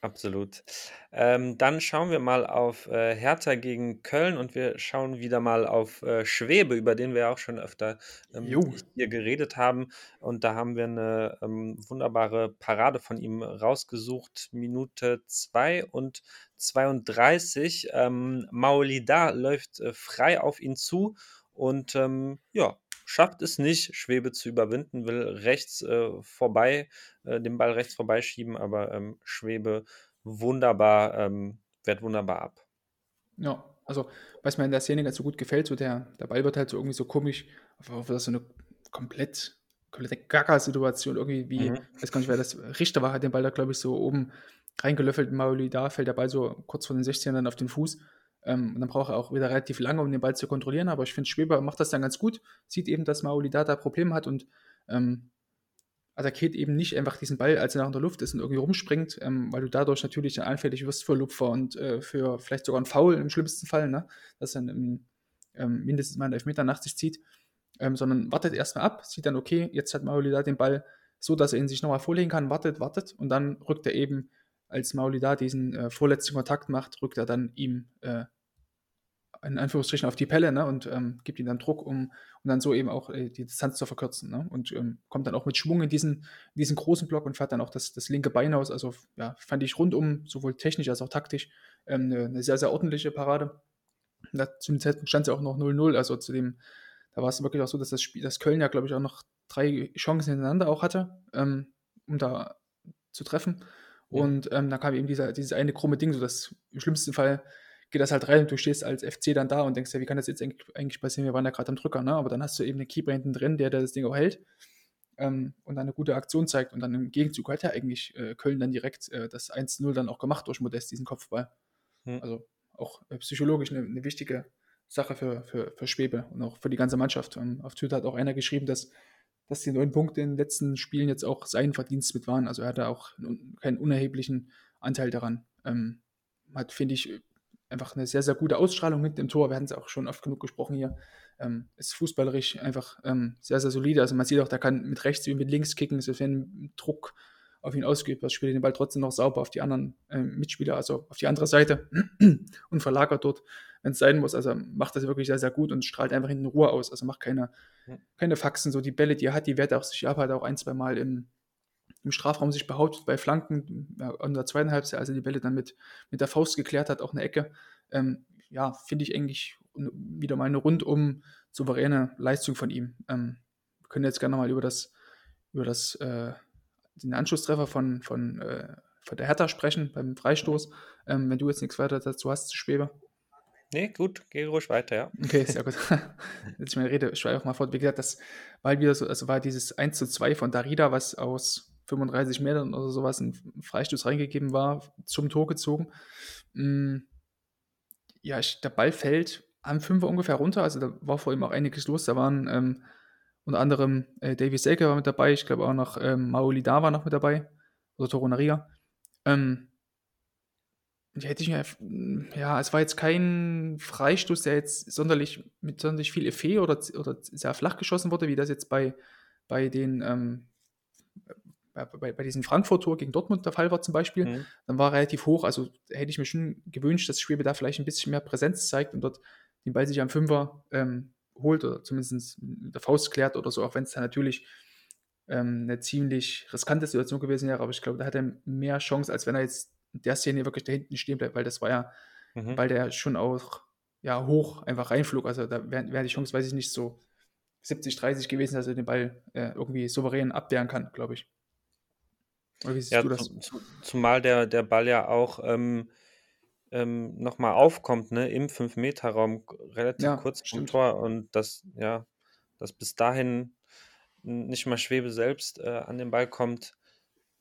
Absolut. Ähm, dann schauen wir mal auf äh, Hertha gegen Köln und wir schauen wieder mal auf äh, Schwebe, über den wir auch schon öfter ähm, hier geredet haben. Und da haben wir eine ähm, wunderbare Parade von ihm rausgesucht. Minute 2 und 32. Ähm, Maolida läuft äh, frei auf ihn zu und ähm, ja, schafft es nicht, Schwebe zu überwinden, will rechts äh, vorbei, äh, den Ball rechts vorbeischieben, aber ähm, Schwebe wunderbar, ähm, wehrt wunderbar ab. Ja, also was mir in der Szene ganz so gut gefällt, so der, der Ball wird halt so irgendwie so komisch, auf das so eine komplett, komplette Gaga-Situation irgendwie, wie, mhm. weiß gar nicht, wer das Richter war, hat den Ball da, glaube ich, so oben reingelöffelt, Mauli da fällt der Ball so kurz vor den 16 dann auf den Fuß ähm, und dann braucht er auch wieder relativ lange, um den Ball zu kontrollieren. Aber ich finde, Schweber macht das dann ganz gut. Sieht eben, dass Maoli da Probleme hat und ähm, attackiert eben nicht einfach diesen Ball, als er noch in der Luft ist und irgendwie rumspringt, ähm, weil du dadurch natürlich dann anfällig wirst für Lupfer und äh, für vielleicht sogar einen Foul im schlimmsten Fall, ne? dass im, ähm, mindestens mal einen Elfmeter nach sich zieht, ähm, sondern wartet erstmal ab, sieht dann, okay, jetzt hat Mauli da den Ball so, dass er ihn sich nochmal vorlegen kann, wartet, wartet und dann rückt er eben, als Mauli da diesen äh, vorletzten Kontakt macht, rückt er dann ihm äh, in Anführungsstrichen auf die Pelle ne, und ähm, gibt ihm dann Druck, um, um dann so eben auch äh, die Distanz zu verkürzen. Ne, und ähm, kommt dann auch mit Schwung in diesen, in diesen großen Block und fährt dann auch das, das linke Bein aus. Also ja, fand ich rundum, sowohl technisch als auch taktisch, ähm, eine, eine, sehr, sehr ordentliche Parade. Da, zu dem Zeitpunkt stand es ja auch noch 0-0, also zu dem, da war es wirklich auch so, dass das Spiel, das Köln ja, glaube ich, auch noch drei Chancen hintereinander auch hatte, ähm, um da zu treffen. Und ähm, da kam eben dieser, dieses eine krumme Ding, so dass im schlimmsten Fall geht das halt rein und du stehst als FC dann da und denkst ja, wie kann das jetzt eigentlich passieren? Wir waren ja gerade am Drücker, ne? Aber dann hast du eben einen Keeper hinten drin, der, der das Ding auch hält ähm, und dann eine gute Aktion zeigt. Und dann im Gegenzug hat ja eigentlich äh, Köln dann direkt äh, das 1-0 dann auch gemacht durch Modest, diesen Kopfball. Hm. Also auch äh, psychologisch eine, eine, wichtige Sache für, für, für Schwebe und auch für die ganze Mannschaft. Und auf Twitter hat auch einer geschrieben, dass, dass die neun Punkte in den letzten Spielen jetzt auch sein Verdienst mit waren. Also er hatte auch keinen unerheblichen Anteil daran. Ähm, hat, finde ich, einfach eine sehr, sehr gute Ausstrahlung mit dem Tor. Wir hatten es auch schon oft genug gesprochen hier. Ähm, ist fußballerisch einfach ähm, sehr, sehr solide. Also man sieht auch, der kann mit rechts wie mit links kicken, sofern Druck auf ihn ausgeübt wird, spielt den Ball trotzdem noch sauber auf die anderen äh, Mitspieler, also auf die andere Seite und verlagert dort, wenn es sein muss. Also macht das wirklich sehr, sehr gut und strahlt einfach in Ruhe aus. Also macht keine, keine Faxen. So die Bälle, die er hat, die wehrt er auch sich ab, hat auch ein, zwei Mal im, im Strafraum sich behauptet bei Flanken ja, der zweiten Halbzeit, also die Bälle dann mit, mit der Faust geklärt hat, auch eine Ecke. Ähm, ja, finde ich eigentlich wieder mal eine rundum souveräne Leistung von ihm. Ähm, wir können jetzt gerne mal über das, über das, äh, den Anschlusstreffer von, von, äh, von der Hertha sprechen beim Freistoß. Ähm, wenn du jetzt nichts weiter dazu hast, Schwebe. Nee, gut, geh ruhig weiter, ja. Okay, sehr gut. Jetzt ich meine Rede, ich auch mal fort. Wie gesagt, das war wieder so, also war dieses 1 zu 2 von Darida, was aus 35 Metern oder sowas ein Freistoß reingegeben war, zum Tor gezogen. Mm, ja, ich, der Ball fällt am Fünfer ungefähr runter, also da war vor ihm auch einiges los. Da waren ähm, unter anderem äh, Davy Selke war mit dabei, ich glaube auch noch ähm, Maoli Da war noch mit dabei, oder Toronaria. Ähm, hätte ich mir, ja, es war jetzt kein Freistoß, der jetzt sonderlich mit sonderlich viel Effet oder, oder sehr flach geschossen wurde, wie das jetzt bei, bei den ähm, bei, bei diesem Frankfurt-Tor gegen Dortmund der Fall war zum Beispiel, mhm. dann war er relativ hoch. Also hätte ich mir schon gewünscht, dass Schwebe da vielleicht ein bisschen mehr Präsenz zeigt und dort den Ball sich am Fünfer ähm, holt oder zumindest mit der Faust klärt oder so, auch wenn es da natürlich ähm, eine ziemlich riskante Situation gewesen wäre. Aber ich glaube, da hat er mehr Chance, als wenn er jetzt in der Szene wirklich da hinten stehen bleibt, weil das war ja, mhm. weil der schon auch ja, hoch einfach reinflog. Also da wäre wär die Chance, weiß ich nicht, so 70, 30 gewesen, dass er den Ball äh, irgendwie souverän abwehren kann, glaube ich. Ja, du das? zumal der, der Ball ja auch ähm, ähm, nochmal aufkommt, ne, im 5-Meter-Raum, relativ ja, kurz vom Tor und das, ja, dass bis dahin nicht mal Schwebe selbst äh, an den Ball kommt,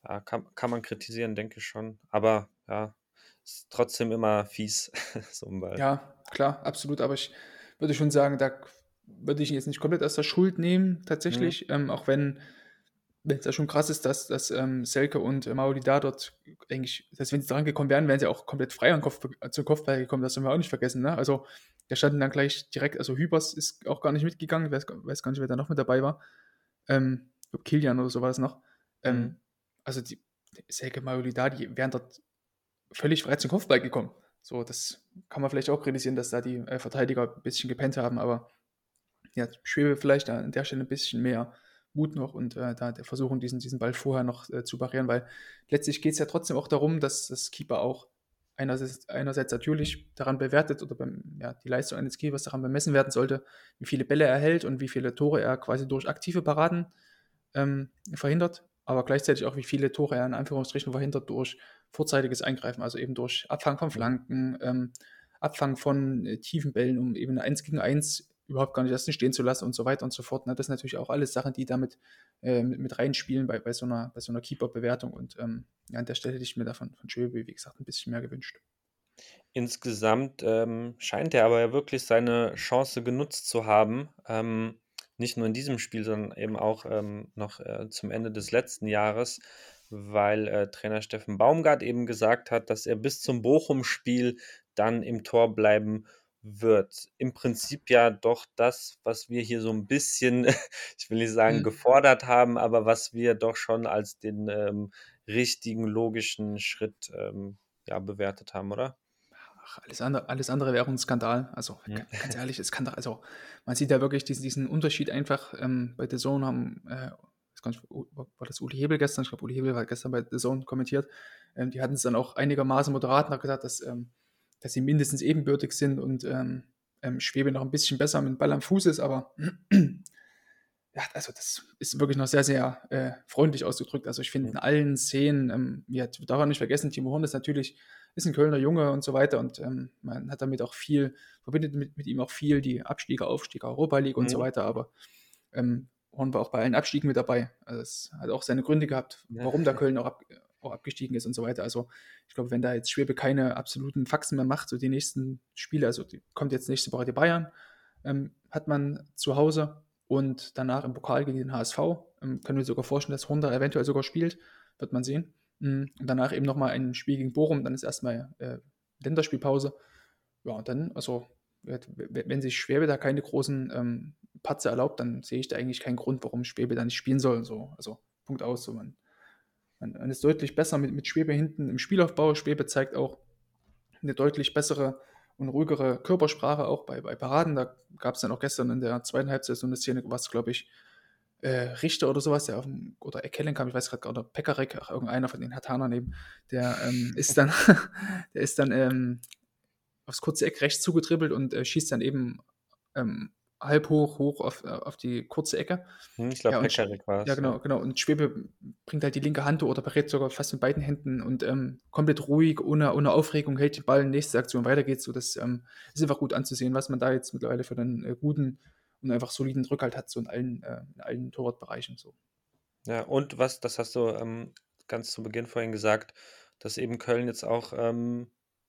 ja, kann, kann man kritisieren, denke ich schon. Aber ja, ist trotzdem immer fies, so ein Ball. Ja, klar, absolut. Aber ich würde schon sagen, da würde ich ihn jetzt nicht komplett aus der Schuld nehmen, tatsächlich. Mhm. Ähm, auch wenn wenn es ja schon krass ist, dass, dass ähm, Selke und äh, Mauli da dort eigentlich, dass wenn sie dran gekommen wären, wären sie auch komplett frei an Kopf, äh, zum Kopfball gekommen, das haben wir auch nicht vergessen. Ne? Also der standen dann gleich direkt, also Hübers ist auch gar nicht mitgegangen, ich weiß, weiß gar nicht, wer da noch mit dabei war. Ähm, Kilian oder so war das noch. Ähm, mhm. Also die Selke, Mauli da, die wären dort völlig frei zum Kopfball gekommen. So, das kann man vielleicht auch kritisieren, dass da die äh, Verteidiger ein bisschen gepennt haben, aber ja, Schwebe vielleicht an der Stelle ein bisschen mehr Mut noch und äh, da versuchen, diesen, diesen Ball vorher noch äh, zu parieren, weil letztlich geht es ja trotzdem auch darum, dass das Keeper auch einerseits, einerseits natürlich daran bewertet oder beim, ja, die Leistung eines Keepers daran bemessen werden sollte, wie viele Bälle er hält und wie viele Tore er quasi durch aktive Paraden ähm, verhindert, aber gleichzeitig auch, wie viele Tore er in Anführungsstrichen verhindert durch vorzeitiges Eingreifen, also eben durch Abfang von Flanken, ähm, Abfang von äh, tiefen Bällen, um eben eine 1 gegen 1 überhaupt gar nicht erst stehen zu lassen und so weiter und so fort. Ne? Das sind natürlich auch alles Sachen, die damit äh, mit, reinspielen bei, bei so einer, bei so einer Keeper-Bewertung. Und ähm, ja, an der Stelle hätte ich mir davon von Schöbe, wie gesagt, ein bisschen mehr gewünscht. Insgesamt ähm, scheint er aber ja wirklich seine Chance genutzt zu haben. Ähm, nicht nur in diesem Spiel, sondern eben auch ähm, noch äh, zum Ende des letzten Jahres, weil äh, Trainer Steffen Baumgart eben gesagt hat, dass er bis zum Bochum-Spiel dann im Tor bleiben wird. Im Prinzip ja doch das, was wir hier so ein bisschen, ich will nicht sagen Mhm. gefordert haben, aber was wir doch schon als den ähm, richtigen, logischen Schritt ähm, ja, bewertet haben, oder? Ach, alles andere, alles andere wäre ein Skandal. Also ga- ganz ehrlich, es kann doch, also man sieht ja wirklich diesen, diesen Unterschied einfach. Ähm, bei The Zone haben, äh, war das Uli Hebel gestern? Ich glaube, Uli Hebel war gestern bei The Zone kommentiert. Ähm, die hatten es dann auch einigermaßen moderat und hat gesagt, dass, ähm, dass sie mindestens ebenbürtig sind und ähm, ähm, Schwebe noch ein bisschen besser mit dem Ball am Fuß ist, aber ja, also das ist wirklich noch sehr, sehr äh, freundlich ausgedrückt. Also ich finde in allen Szenen, ähm, ja, darf man nicht vergessen, Timo Horn ist natürlich, ist ein Kölner Junge und so weiter und ähm, man hat damit auch viel, verbindet mit, mit ihm auch viel, die Abstiege, Aufstiege, Europa League und so weiter, aber ähm, Horn war auch bei allen Abstiegen mit dabei. Also es hat auch seine Gründe gehabt, warum da Köln auch, ab, auch abgestiegen ist und so weiter. Also ich glaube, wenn da jetzt Schwebe keine absoluten Faxen mehr macht, so die nächsten Spiele, also kommt jetzt nächste Woche die Bayern, ähm, hat man zu Hause und danach im Pokal gegen den HSV. Ähm, können wir sogar vorstellen, dass Honda eventuell sogar spielt. Wird man sehen. Mm, Und danach eben nochmal ein Spiel gegen Bochum. Dann ist erstmal äh, Länderspielpause. Ja, und dann, also, wenn sich Schwäbe da keine großen ähm, Patze erlaubt, dann sehe ich da eigentlich keinen Grund, warum Schwäbe da nicht spielen soll. So, also, Punkt aus. So, man, man, man ist deutlich besser mit, mit Schwäbe hinten im Spielaufbau. Schwäbe zeigt auch eine deutlich bessere und ruhigere Körpersprache auch bei, bei Paraden. Da gab es dann auch gestern in der zweiten Halbzeit so eine Szene, was glaube ich, äh, Richter oder sowas, der auf dem, oder Ekellen kam, ich weiß gerade, oder Pekarik, ach, irgendeiner von den Hatana neben, der ähm, ist dann, der ist dann ähm, aufs kurze Eck rechts zugetribbelt und äh, schießt dann eben ähm, halb hoch, hoch auf, äh, auf die kurze Ecke. Hm, Ich glaube, Ja, Pekarik war es. Ja, genau, genau. Und Schwebe bringt halt die linke Hand oder berät sogar fast mit beiden Händen und ähm, komplett ruhig, ohne, ohne Aufregung, hält den Ball, nächste Aktion, weiter geht's. So, das ähm, ist einfach gut anzusehen, was man da jetzt mittlerweile für einen äh, guten und einfach soliden Rückhalt hat, so in allen, äh, in allen Torwartbereichen. So. Ja, und was, das hast du ähm, ganz zu Beginn vorhin gesagt, dass eben Köln jetzt auch ähm,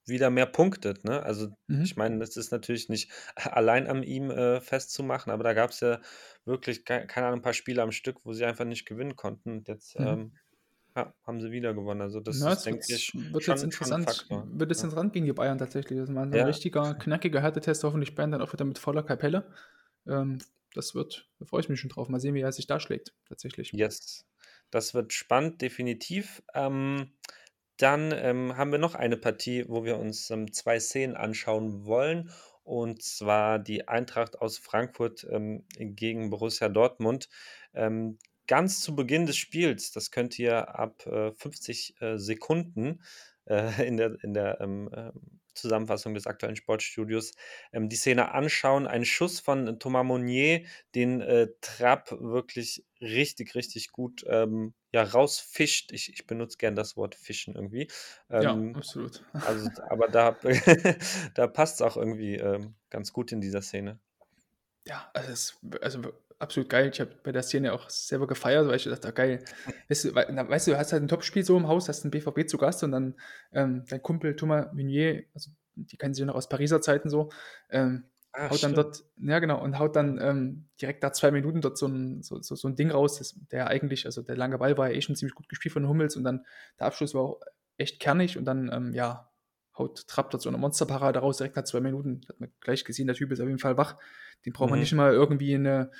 wieder mehr punktet. Ne? Also Mhm. ich meine, das ist natürlich nicht allein an ihm äh, festzumachen, aber da gab es ja wirklich, ke- keine Ahnung, ein paar Spiele am Stück, wo sie einfach nicht gewinnen konnten. Und jetzt Mhm. ähm, ja, haben sie wieder gewonnen. Also das Na, ist, denke wird, ich, wird schon, jetzt schon ein interessant, wird jetzt Ja. interessant gegen die Bayern tatsächlich. Das so ein Ja. richtiger, knackiger Härtetest, hoffentlich Bayern dann auch wieder mit voller Kapelle. Ähm, das wird, da freue ich mich schon drauf. Mal sehen, wie er sich da schlägt, tatsächlich. Yes, das wird spannend, definitiv. Ähm, dann ähm, haben wir noch eine Partie, wo wir uns ähm, zwei Szenen anschauen wollen. Und zwar die Eintracht aus Frankfurt ähm, gegen Borussia Dortmund. Ähm, ganz zu Beginn des Spiels, das könnt ihr ab äh, 50 äh, Sekunden äh, in der, in der ähm, ähm, Zusammenfassung des aktuellen Sportstudios ähm, die Szene anschauen. Ein Schuss von Thomas Monnier, den äh, Trapp wirklich richtig, richtig gut ähm, ja, rausfischt. Ich, ich benutze gern das Wort fischen irgendwie. Ja, Ähm, absolut. also, aber da, da passt es auch irgendwie ähm, ganz gut in dieser Szene. Ja, also, es, also absolut geil. Ich habe bei der Szene auch selber gefeiert, weil ich dachte, geil. Weißt du, weißt du, hast halt ein Topspiel so im Haus, hast einen BVB zu Gast und dann ähm, dein Kumpel Thomas Meunier, also die kennen sich ja noch aus Pariser Zeiten so, ähm, Ah, haut dann stimmt. dort, ja genau, und haut dann ähm, direkt da zwei Minuten dort so ein, so, so, so ein Ding raus, das, der eigentlich, also der lange Ball war ja eh schon ziemlich gut gespielt von Hummels und dann der Abschluss war auch echt kernig und dann, ähm, ja, haut Trapp dort so eine Monsterparade raus, direkt nach zwei Minuten. Hat man gleich gesehen, der Typ ist auf jeden Fall wach. Den braucht man Mhm. nicht mal irgendwie eine,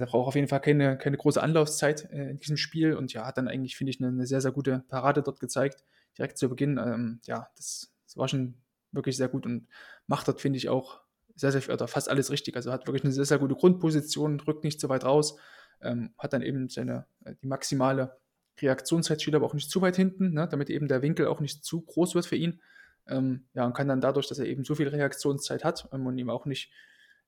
der braucht auf jeden Fall keine, keine große Anlaufzeit äh, in diesem Spiel und ja, hat dann eigentlich, finde ich, eine, eine sehr, sehr gute Parade dort gezeigt, direkt zu Beginn. Ähm, ja, das, das war schon wirklich sehr gut und macht dort, finde ich, auch sehr, sehr, oder fast alles richtig. Also hat wirklich eine sehr, sehr gute Grundposition, drückt nicht so weit raus, ähm, hat dann eben seine, äh, die maximale Reaktionszeit, steht aber auch nicht zu weit hinten, ne, damit eben der Winkel auch nicht zu groß wird für ihn. Ähm, ja, und kann dann dadurch, dass er eben so viel Reaktionszeit hat ähm, und ihm auch nicht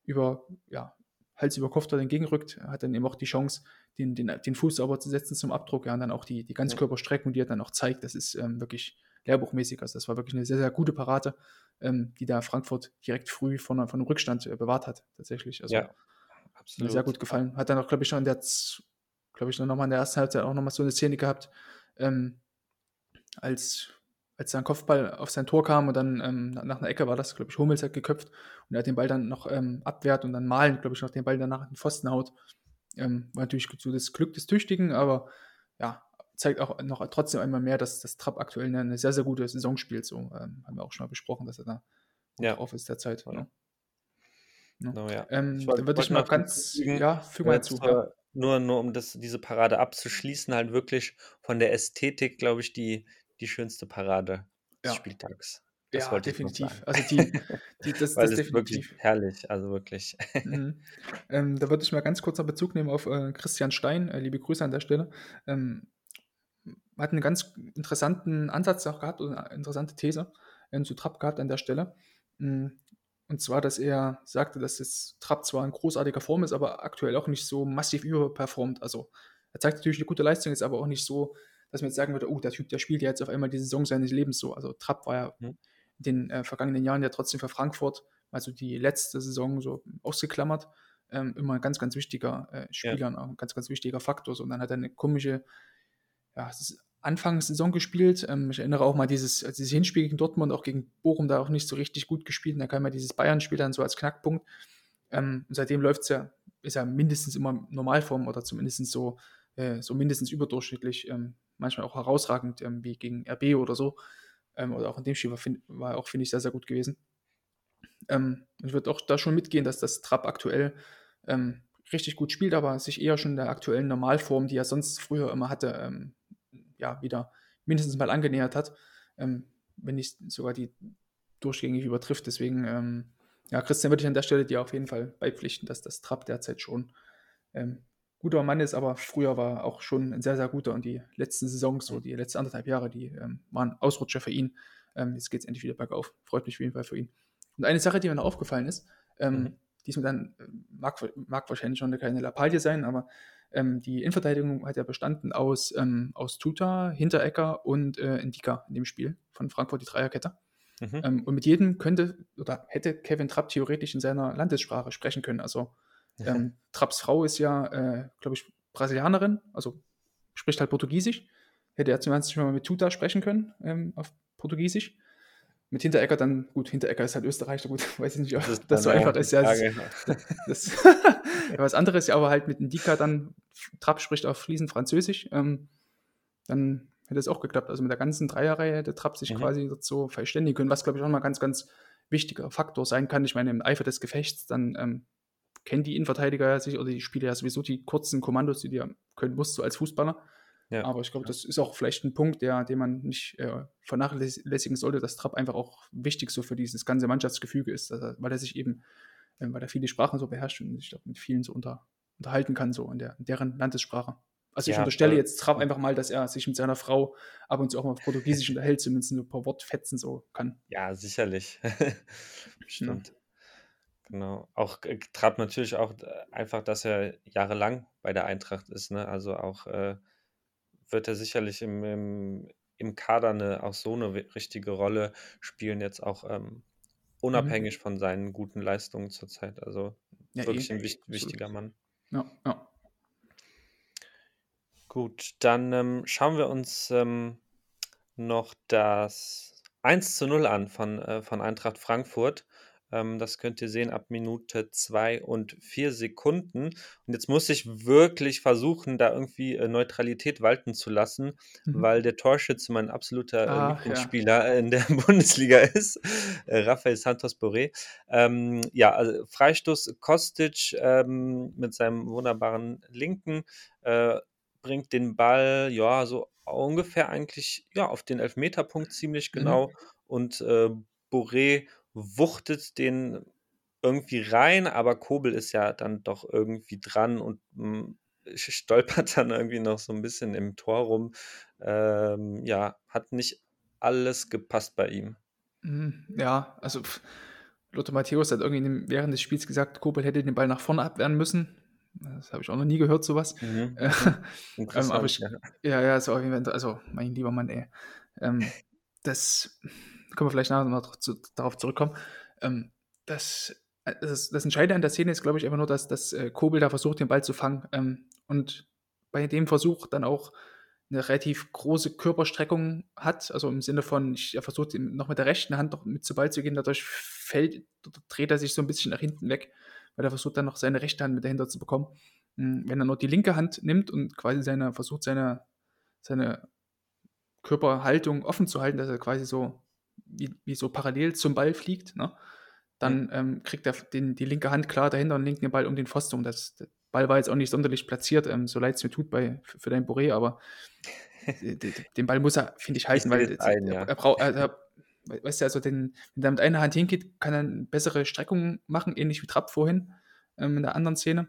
über, ja, Hals über Kopf da entgegenrückt, hat dann eben auch die Chance, den, den, den Fuß sauber zu setzen zum Abdruck, ja, und dann auch die, die Ganzkörperstreckung, die er dann auch zeigt, das ist ähm, wirklich lehrbuchmäßig. Also das war wirklich eine sehr, sehr gute Parade, ähm, die da Frankfurt direkt früh von, von einem Rückstand äh, bewahrt hat, tatsächlich. Also Ja, hat mir absolut. sehr gut gefallen. Hat dann auch, glaube ich, schon in der, glaube ich, noch mal in der ersten Halbzeit auch nochmal so eine Szene gehabt, ähm, als als sein Kopfball auf sein Tor kam und dann ähm, nach einer Ecke war das, glaube ich, Hummels hat geköpft und er hat den Ball dann noch ähm, abwehrt und dann Malen, glaube ich, noch den Ball danach in den Pfosten haut. Ähm, war natürlich so das Glück des Tüchtigen, aber ja, zeigt auch noch trotzdem einmal mehr, dass das Trapp aktuell eine, eine sehr, sehr gute Saison spielt. So ähm, haben wir auch schon mal besprochen, dass er da ja. drauf ist derzeit. Ja. Ne? Ja. No, ja. Ähm, wollte, dann würde ich mal ganz, ja, füg mal zu. Ja. Nur, nur um das, diese Parade abzuschließen, halt wirklich von der Ästhetik, glaube ich, die, die schönste Parade des Spieltags. Das ja, definitiv. Also die, die das, das, ist definitiv. wirklich herrlich, also wirklich. Mhm. Ähm, da würde ich mal ganz kurz noch Bezug nehmen auf äh, Christian Stein. Äh, liebe Grüße an der Stelle. Ähm, hat einen ganz interessanten Ansatz auch gehabt, oder eine interessante These äh, zu Trapp gehabt an der Stelle. Mhm. Und zwar, dass er sagte, dass das Trapp zwar in großartiger Form ist, aber aktuell auch nicht so massiv überperformt. Also er zeigt natürlich eine gute Leistung, ist aber auch nicht so, dass man jetzt sagen würde, oh, der Typ, der spielt ja jetzt auf einmal die Saison seines Lebens so. Also Trapp war ja mhm. in den äh, vergangenen Jahren ja trotzdem für Frankfurt, also die letzte Saison so ausgeklammert, ähm, immer ein ganz, ganz wichtiger äh, Spieler, ja. ein ganz, ganz wichtiger Faktor. So. Und dann hat er eine komische, ja, Anfangssaison gespielt. Ähm, ich erinnere auch mal dieses, also dieses Hinspiel gegen Dortmund, auch gegen Bochum, da auch nicht so richtig gut gespielt. Und da kam ja dieses Bayern-Spiel dann so als Knackpunkt. Ähm, und seitdem läuft es ja, ist ja mindestens immer Normalform oder zumindest so, äh, so mindestens überdurchschnittlich, ähm, manchmal auch herausragend, ähm, wie gegen RB oder so. Ähm, oder auch in dem Spiel war, find, war auch, finde ich, sehr, sehr gut gewesen. Ähm, ich würde auch da schon mitgehen, dass das Trapp aktuell richtig gut spielt, aber sich eher schon der aktuellen Normalform, die er sonst früher immer hatte, ähm, ja, wieder mindestens mal angenähert hat, ähm, wenn nicht sogar die durchgängig übertrifft. Deswegen, ähm, ja, Christian würde ich an der Stelle dir auf jeden Fall beipflichten, dass das Trapp derzeit schon ähm, guter Mann ist, aber früher war auch schon ein sehr, sehr guter und die letzten Saisons, so die letzten anderthalb Jahre, die ähm, waren Ausrutscher für ihn. Ähm, jetzt geht es endlich wieder bergauf. Freut mich auf jeden Fall für ihn. Und eine Sache, die mir noch aufgefallen ist, ähm, mhm. die ist mir dann, äh, mag, mag wahrscheinlich schon eine kleine Lappalie sein, aber ähm, die Innenverteidigung hat ja bestanden aus, ähm, aus Tuta, Hinterecker und äh, Indika in dem Spiel von Frankfurt, die Dreierkette. Mhm. Ähm, und mit jedem könnte oder hätte Kevin Trapp theoretisch in seiner Landessprache sprechen können. Also ähm, Trapps Frau ist ja, äh, glaube ich, Brasilianerin, also spricht halt Portugiesisch. Hätte er zumindest mal mit Tuta sprechen können ähm, auf Portugiesisch mit Hinterecker dann, gut, Hinterecker ist halt Österreicher, gut, weiß ich nicht, ob das, das so einfach ist. Ja, das, das, ja, was anderes ist ja aber halt mit Indika dann, Trapp spricht auch fließend Französisch, ähm, dann hätte es auch geklappt. Also mit der ganzen Dreierreihe hätte Trapp sich mhm. quasi so verständigen können, was glaube ich auch mal ganz, ganz wichtiger Faktor sein kann. Ich meine, im Eifer des Gefechts, dann ähm, kennen die Innenverteidiger ja sich oder die Spieler ja sowieso die kurzen Kommandos, die du können musst, so als Fußballer. Ja. Aber ich glaube, das ist auch vielleicht ein Punkt, der, den man nicht äh, vernachlässigen sollte, dass Trapp einfach auch wichtig so für dieses ganze Mannschaftsgefüge ist, er, weil er sich eben, äh, weil er viele Sprachen so beherrscht und sich mit vielen so unter, unterhalten kann, so in, der, in deren Landessprache. Also ich ja, unterstelle voll. jetzt Trapp einfach mal, dass er sich mit seiner Frau ab und zu auch mal auf Portugiesisch unterhält, zumindest so ein paar Wortfetzen so kann. Ja, sicherlich. Stimmt. Ja. Genau. Auch äh, natürlich auch äh, einfach, dass er jahrelang bei der Eintracht ist, ne? Also auch äh, wird er sicherlich im, im, im Kader eine, auch so eine richtige Rolle spielen, jetzt auch ähm, mhm. unabhängig mhm. von seinen guten Leistungen zurzeit. Also ja, wirklich eh. ein wich wichtiger Mann. Ja, ja. Gut, dann ähm, schauen wir uns ähm, noch das 1 zu 0 an von, äh, von Eintracht Frankfurt. Ähm, das könnt ihr sehen ab Minute 2 und 4 Sekunden. Und jetzt muss ich wirklich versuchen, da irgendwie äh, Neutralität walten zu lassen, mhm. weil der Torschütze mein absoluter äh, Lieblingsspieler ja. in der Bundesliga ist, äh, Rafael Santos Boré. Ähm, ja, also Freistoß Kostic ähm, mit seinem wunderbaren Linken äh, bringt den Ball, ja, so ungefähr eigentlich ja, auf den Elfmeterpunkt ziemlich mhm. genau. Mhm. Und äh, Boré wuchtet den irgendwie rein, aber Kobel ist ja dann doch irgendwie dran und hm, stolpert dann irgendwie noch so ein bisschen im Tor rum. Ähm, ja, hat nicht alles gepasst bei ihm. Hm, ja, also Lothar Matthäus hat irgendwie während des Spiels gesagt, Kobel hätte den Ball nach vorne abwehren müssen. Das habe ich auch noch nie gehört, sowas. Mhm. ähm, aber ich, ja. ja, ja, so, also mein lieber Mann, ey. Ähm, das können wir vielleicht nachher noch zu, darauf zurückkommen. Ähm, das, äh, das, das, Entscheidende an der Szene ist, glaube ich, einfach nur, dass, dass äh, Kobel da versucht, den Ball zu fangen. Ähm, und bei dem Versuch dann auch eine relativ große Körperstreckung hat, also im Sinne von, ich, er versucht noch mit der rechten Hand noch mit zu Ball zu gehen, dadurch fällt, dreht er sich so ein bisschen nach hinten weg, weil er versucht dann noch seine rechte Hand mit dahinter zu bekommen. Hm, wenn er nur die linke Hand nimmt und quasi seine, versucht seine, seine Körperhaltung offen zu halten, dass er quasi so wie, wie so parallel zum Ball fliegt, ne? dann mhm. ähm, kriegt er den, die linke Hand klar dahinter und den Ball um den Pfosten. Das, der Ball war jetzt auch nicht sonderlich platziert, ähm, so leid es mir tut bei, für, für dein Boré, aber den Ball muss er, finde ich, halten, ich weil ein, er, ja. er braucht, er, weißt du, also den, wenn er mit einer Hand hingeht, kann er eine bessere Streckung machen, ähnlich wie Trapp vorhin ähm, in der anderen Szene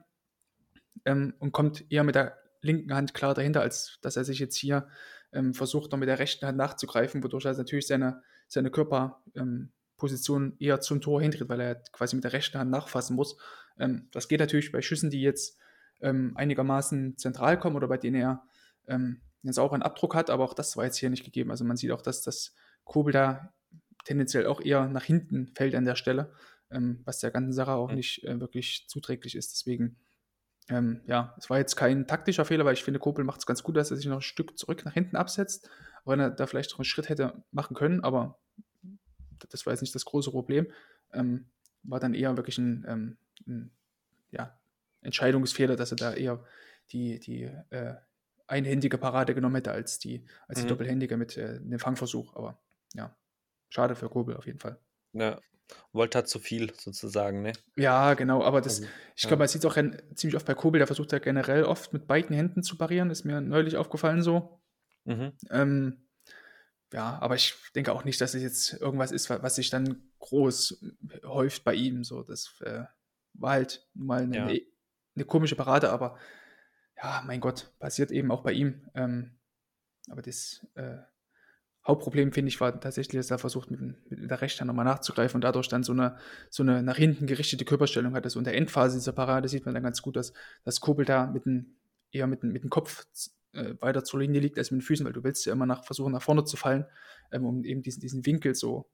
ähm, und kommt eher mit der linken Hand klar dahinter, als dass er sich jetzt hier ähm, versucht, noch mit der rechten Hand nachzugreifen, wodurch er natürlich seine, seine Körperposition ähm, eher zum Tor hintritt, weil er quasi mit der rechten Hand nachfassen muss. Ähm, das geht natürlich bei Schüssen, die jetzt ähm, einigermaßen zentral kommen oder bei denen er ähm, einen sauberen Abdruck hat, aber auch das war jetzt hier nicht gegeben. Also man sieht auch, dass das Kobel da tendenziell auch eher nach hinten fällt an der Stelle, ähm, was der ganzen Sache auch mhm. nicht äh, wirklich zuträglich ist. Deswegen ähm, ja, es war jetzt kein taktischer Fehler, weil ich finde, Kopel macht es ganz gut, dass er sich noch ein Stück zurück nach hinten absetzt, auch wenn er da vielleicht noch einen Schritt hätte machen können, aber das war jetzt nicht das große Problem. Ähm, war dann eher wirklich ein, ähm, ein ja, Entscheidungsfehler, dass er da eher die, die äh, einhändige Parade genommen hätte als die, als die mhm. doppelhändige mit äh, dem Fangversuch. Aber ja, schade für Kobel auf jeden Fall. Ja, Wollte hat zu viel sozusagen, ne? Ja, genau, aber das, also, ich ja. glaube, man sieht es auch ziemlich oft bei Kobel, der versucht ja generell oft mit beiden Händen zu parieren, ist mir neulich aufgefallen so. Mhm. Ähm, ja, aber ich denke auch nicht, dass es jetzt irgendwas ist, was sich dann groß häuft bei ihm. So, das äh, war halt mal eine, ja. eine, komische Parade, aber ja, mein Gott, passiert eben auch bei ihm. Ähm, aber das äh, Hauptproblem, finde ich, war tatsächlich, dass er versucht, mit, mit der rechten Hand nochmal nachzugreifen und dadurch dann so eine, so eine nach hinten gerichtete Körperstellung hat. Also in der Endphase dieser Parade sieht man dann ganz gut, dass das Kobel da mit dem, eher mit, mit dem Kopf äh, weiter zur Linie liegt als mit den Füßen, weil du willst ja immer nach, versuchen, nach vorne zu fallen, ähm, um eben diesen, diesen Winkel so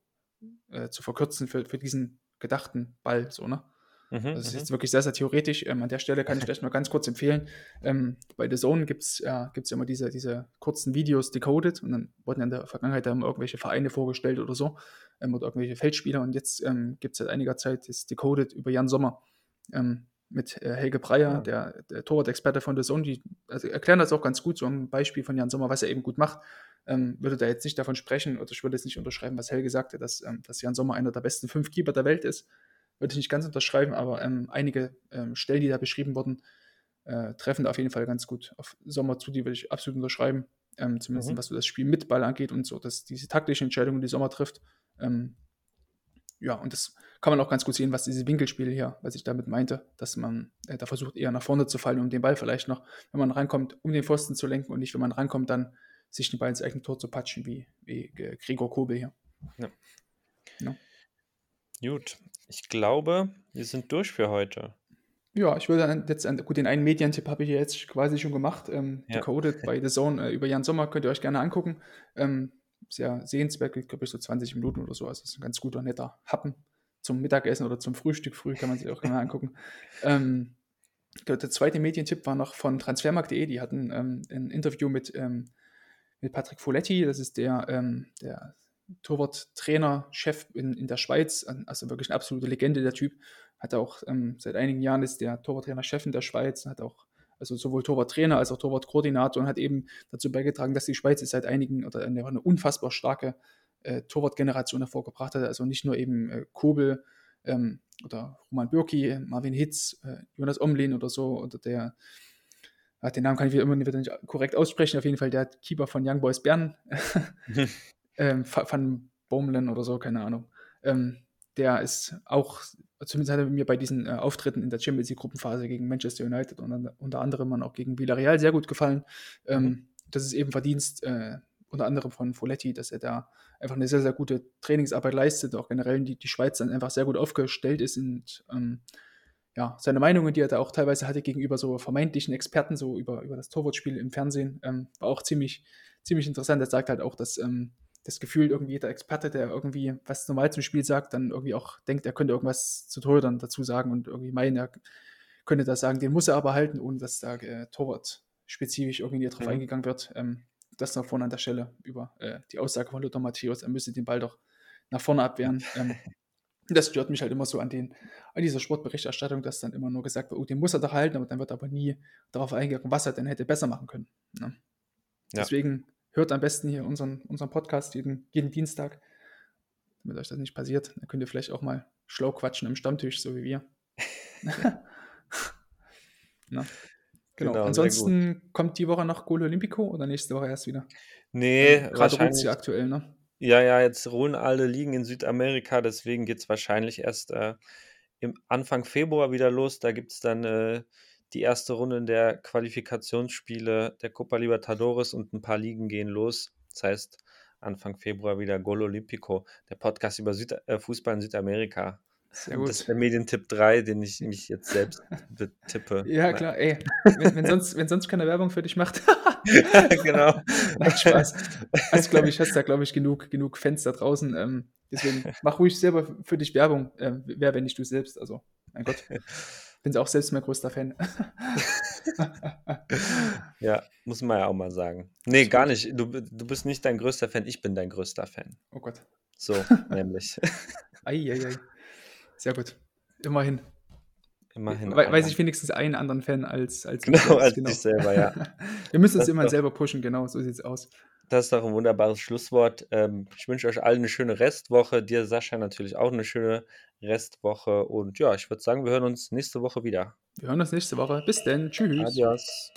äh, zu verkürzen für, für diesen gedachten Ball, so, ne? Mhm, das ist mhm. jetzt wirklich sehr, sehr theoretisch. Ähm, an der Stelle kann ich vielleicht nur ganz kurz empfehlen. Ähm, bei The Zone gibt es äh, gibt's immer diese, diese kurzen Videos decoded und dann wurden in der Vergangenheit dann irgendwelche Vereine vorgestellt oder so ähm, oder irgendwelche Feldspieler und jetzt ähm, gibt es seit einiger Zeit das Decoded über Jan Sommer ähm, mit äh, Helge Breyer, ja. der, der Torwart-Experte von The Zone. Die also erklären das auch ganz gut, so ein Beispiel von Jan Sommer, was er eben gut macht. Ähm, würde da jetzt nicht davon sprechen oder ich würde jetzt nicht unterschreiben, was Helge sagte, dass, dass Jan Sommer einer der besten fünf Keeper der Welt ist würde ich nicht ganz unterschreiben, aber ähm, einige ähm, Stellen, die da beschrieben wurden, äh, treffen da auf jeden Fall ganz gut auf Sommer zu, die würde ich absolut unterschreiben. Ähm, zumindest mhm. was so das Spiel mit Ball angeht und so, dass diese taktische Entscheidung, die Sommer trifft. Ja, und das kann man auch ganz gut sehen, was diese Winkelspiele hier, was ich damit meinte, dass man äh, da versucht, eher nach vorne zu fallen, um den Ball vielleicht noch, wenn man rankommt, um den Pfosten zu lenken und nicht, wenn man rankommt, dann sich den Ball ins eigene Tor zu patschen, wie, wie äh, Gregor Kobel hier. Ja. ja. Gut, ich glaube, wir sind durch für heute. Ja, ich würde jetzt, gut, den einen Medientipp habe ich jetzt quasi schon gemacht, ähm, ja. Decoded bei The Zone äh, über Jan Sommer, könnt ihr euch gerne angucken. Ähm, sehr sehenswert, geht glaube ich so 20 Minuten oder so, also ist ein ganz guter, netter Happen zum Mittagessen oder zum Frühstück früh, kann man sich auch gerne angucken. Ähm, der zweite Medientipp war noch von transfermarkt.de, die hatten ähm, ein Interview mit, ähm, mit Patrick Foletti, das ist der, ähm, der Torwart-Trainer, Chef in, in der Schweiz, also wirklich eine absolute Legende, der Typ. Hat auch ähm, seit einigen Jahren ist der Torwarttrainer-Chef in der Schweiz, hat auch also sowohl Torwarttrainer als auch Torwartkoordinator und hat eben dazu beigetragen, dass die Schweiz seit einigen oder eine, eine unfassbar starke äh, Torwartgeneration hervorgebracht hat. Also nicht nur eben äh, Kobel ähm, oder Roman Bürki, Marvin Hitz, äh, Jonas Omlin oder so oder der den Namen kann ich immer wieder nicht korrekt aussprechen, auf jeden Fall der Keeper von Young Boys Bern, ähm, Van Bommelen oder so, keine Ahnung. Ähm, der ist auch, zumindest hat er mir bei diesen äh, Auftritten in der Champions League Gruppenphase gegen Manchester United und unter anderem und auch gegen Villarreal sehr gut gefallen. Ähm, mhm. Das ist eben Verdienst äh, unter anderem von Folletti, dass er da einfach eine sehr, sehr gute Trainingsarbeit leistet, auch generell die, die Schweiz dann einfach sehr gut aufgestellt ist und ähm, ja, seine Meinungen, die er da auch teilweise hatte gegenüber so vermeintlichen Experten, so über, über das Torwartspiel im Fernsehen, ähm, war auch ziemlich, ziemlich interessant. Er sagt halt auch, dass ähm, das Gefühl, irgendwie jeder Experte, der irgendwie was normal zum Spiel sagt, dann irgendwie auch denkt, er könnte irgendwas zu Torhütern dazu sagen und irgendwie meinen, er könnte das sagen, den muss er aber halten, ohne dass da äh, Torwart spezifisch irgendwie drauf mhm. eingegangen wird. Ähm, das nach vorne an der Stelle über äh, die Aussage von Lothar Matthäus, er müsse den Ball doch nach vorne abwehren. Ähm, das stört mich halt immer so an, den, an dieser Sportberichterstattung, dass dann immer nur gesagt wird, oh, den muss er doch halten, aber dann wird aber nie darauf eingegangen, was er denn hätte besser machen können. Ne? Ja. Deswegen hört am besten hier unseren, unseren Podcast jeden, jeden Dienstag, damit euch das nicht passiert. Dann könnt ihr vielleicht auch mal schlau quatschen im Stammtisch, so wie wir. Na, genau. genau Ansonsten kommt die Woche noch Golo Olimpico oder nächste Woche erst wieder? Nee, ähm, gerade wahrscheinlich. aktuell, ne? Ja, ja, jetzt ruhen alle Ligen in Südamerika, deswegen geht es wahrscheinlich erst äh, im Anfang Februar wieder los. Da gibt es dann äh, die erste Runde der Qualifikationsspiele der Copa Libertadores und ein paar Ligen gehen los. Das heißt, Anfang Februar wieder Gol Olimpico, der Podcast über Süd äh, Fußball in Südamerika. Sehr gut. Das ist der Medientipp 3, den ich mich jetzt selbst tippe. Ja, klar, ey. Wenn, wenn, sonst, wenn sonst keine Werbung für dich macht. genau. Macht Spaß. Also, glaube ich, hast da, glaube ich, genug, genug Fans da draußen. Ähm, deswegen mach ruhig selber für dich Werbung. Äh, wer, wenn nicht du selbst? Also, mein Gott. Bin auch selbst mein größter Fan. ja, muss man ja auch mal sagen. Nee, gar nicht. Du, du bist nicht dein größter Fan, ich bin dein größter Fan. Oh Gott. So, nämlich. Eieiei. Ei, ei. Sehr gut. Immerhin. Immerhin. We weiß ich wenigstens einen anderen Fan als, als genau, als genau. dich selber, ja. Wir müssen uns immer doch, selber pushen, genau, so sieht es aus. Das ist doch ein wunderbares Schlusswort. Ähm, ich wünsche euch allen eine schöne Restwoche. Dir, Sascha, natürlich auch eine schöne Restwoche. Und ja, ich würde sagen, wir hören uns nächste Woche wieder. Wir hören uns nächste Woche. Bis denn. Tschüss. Adios.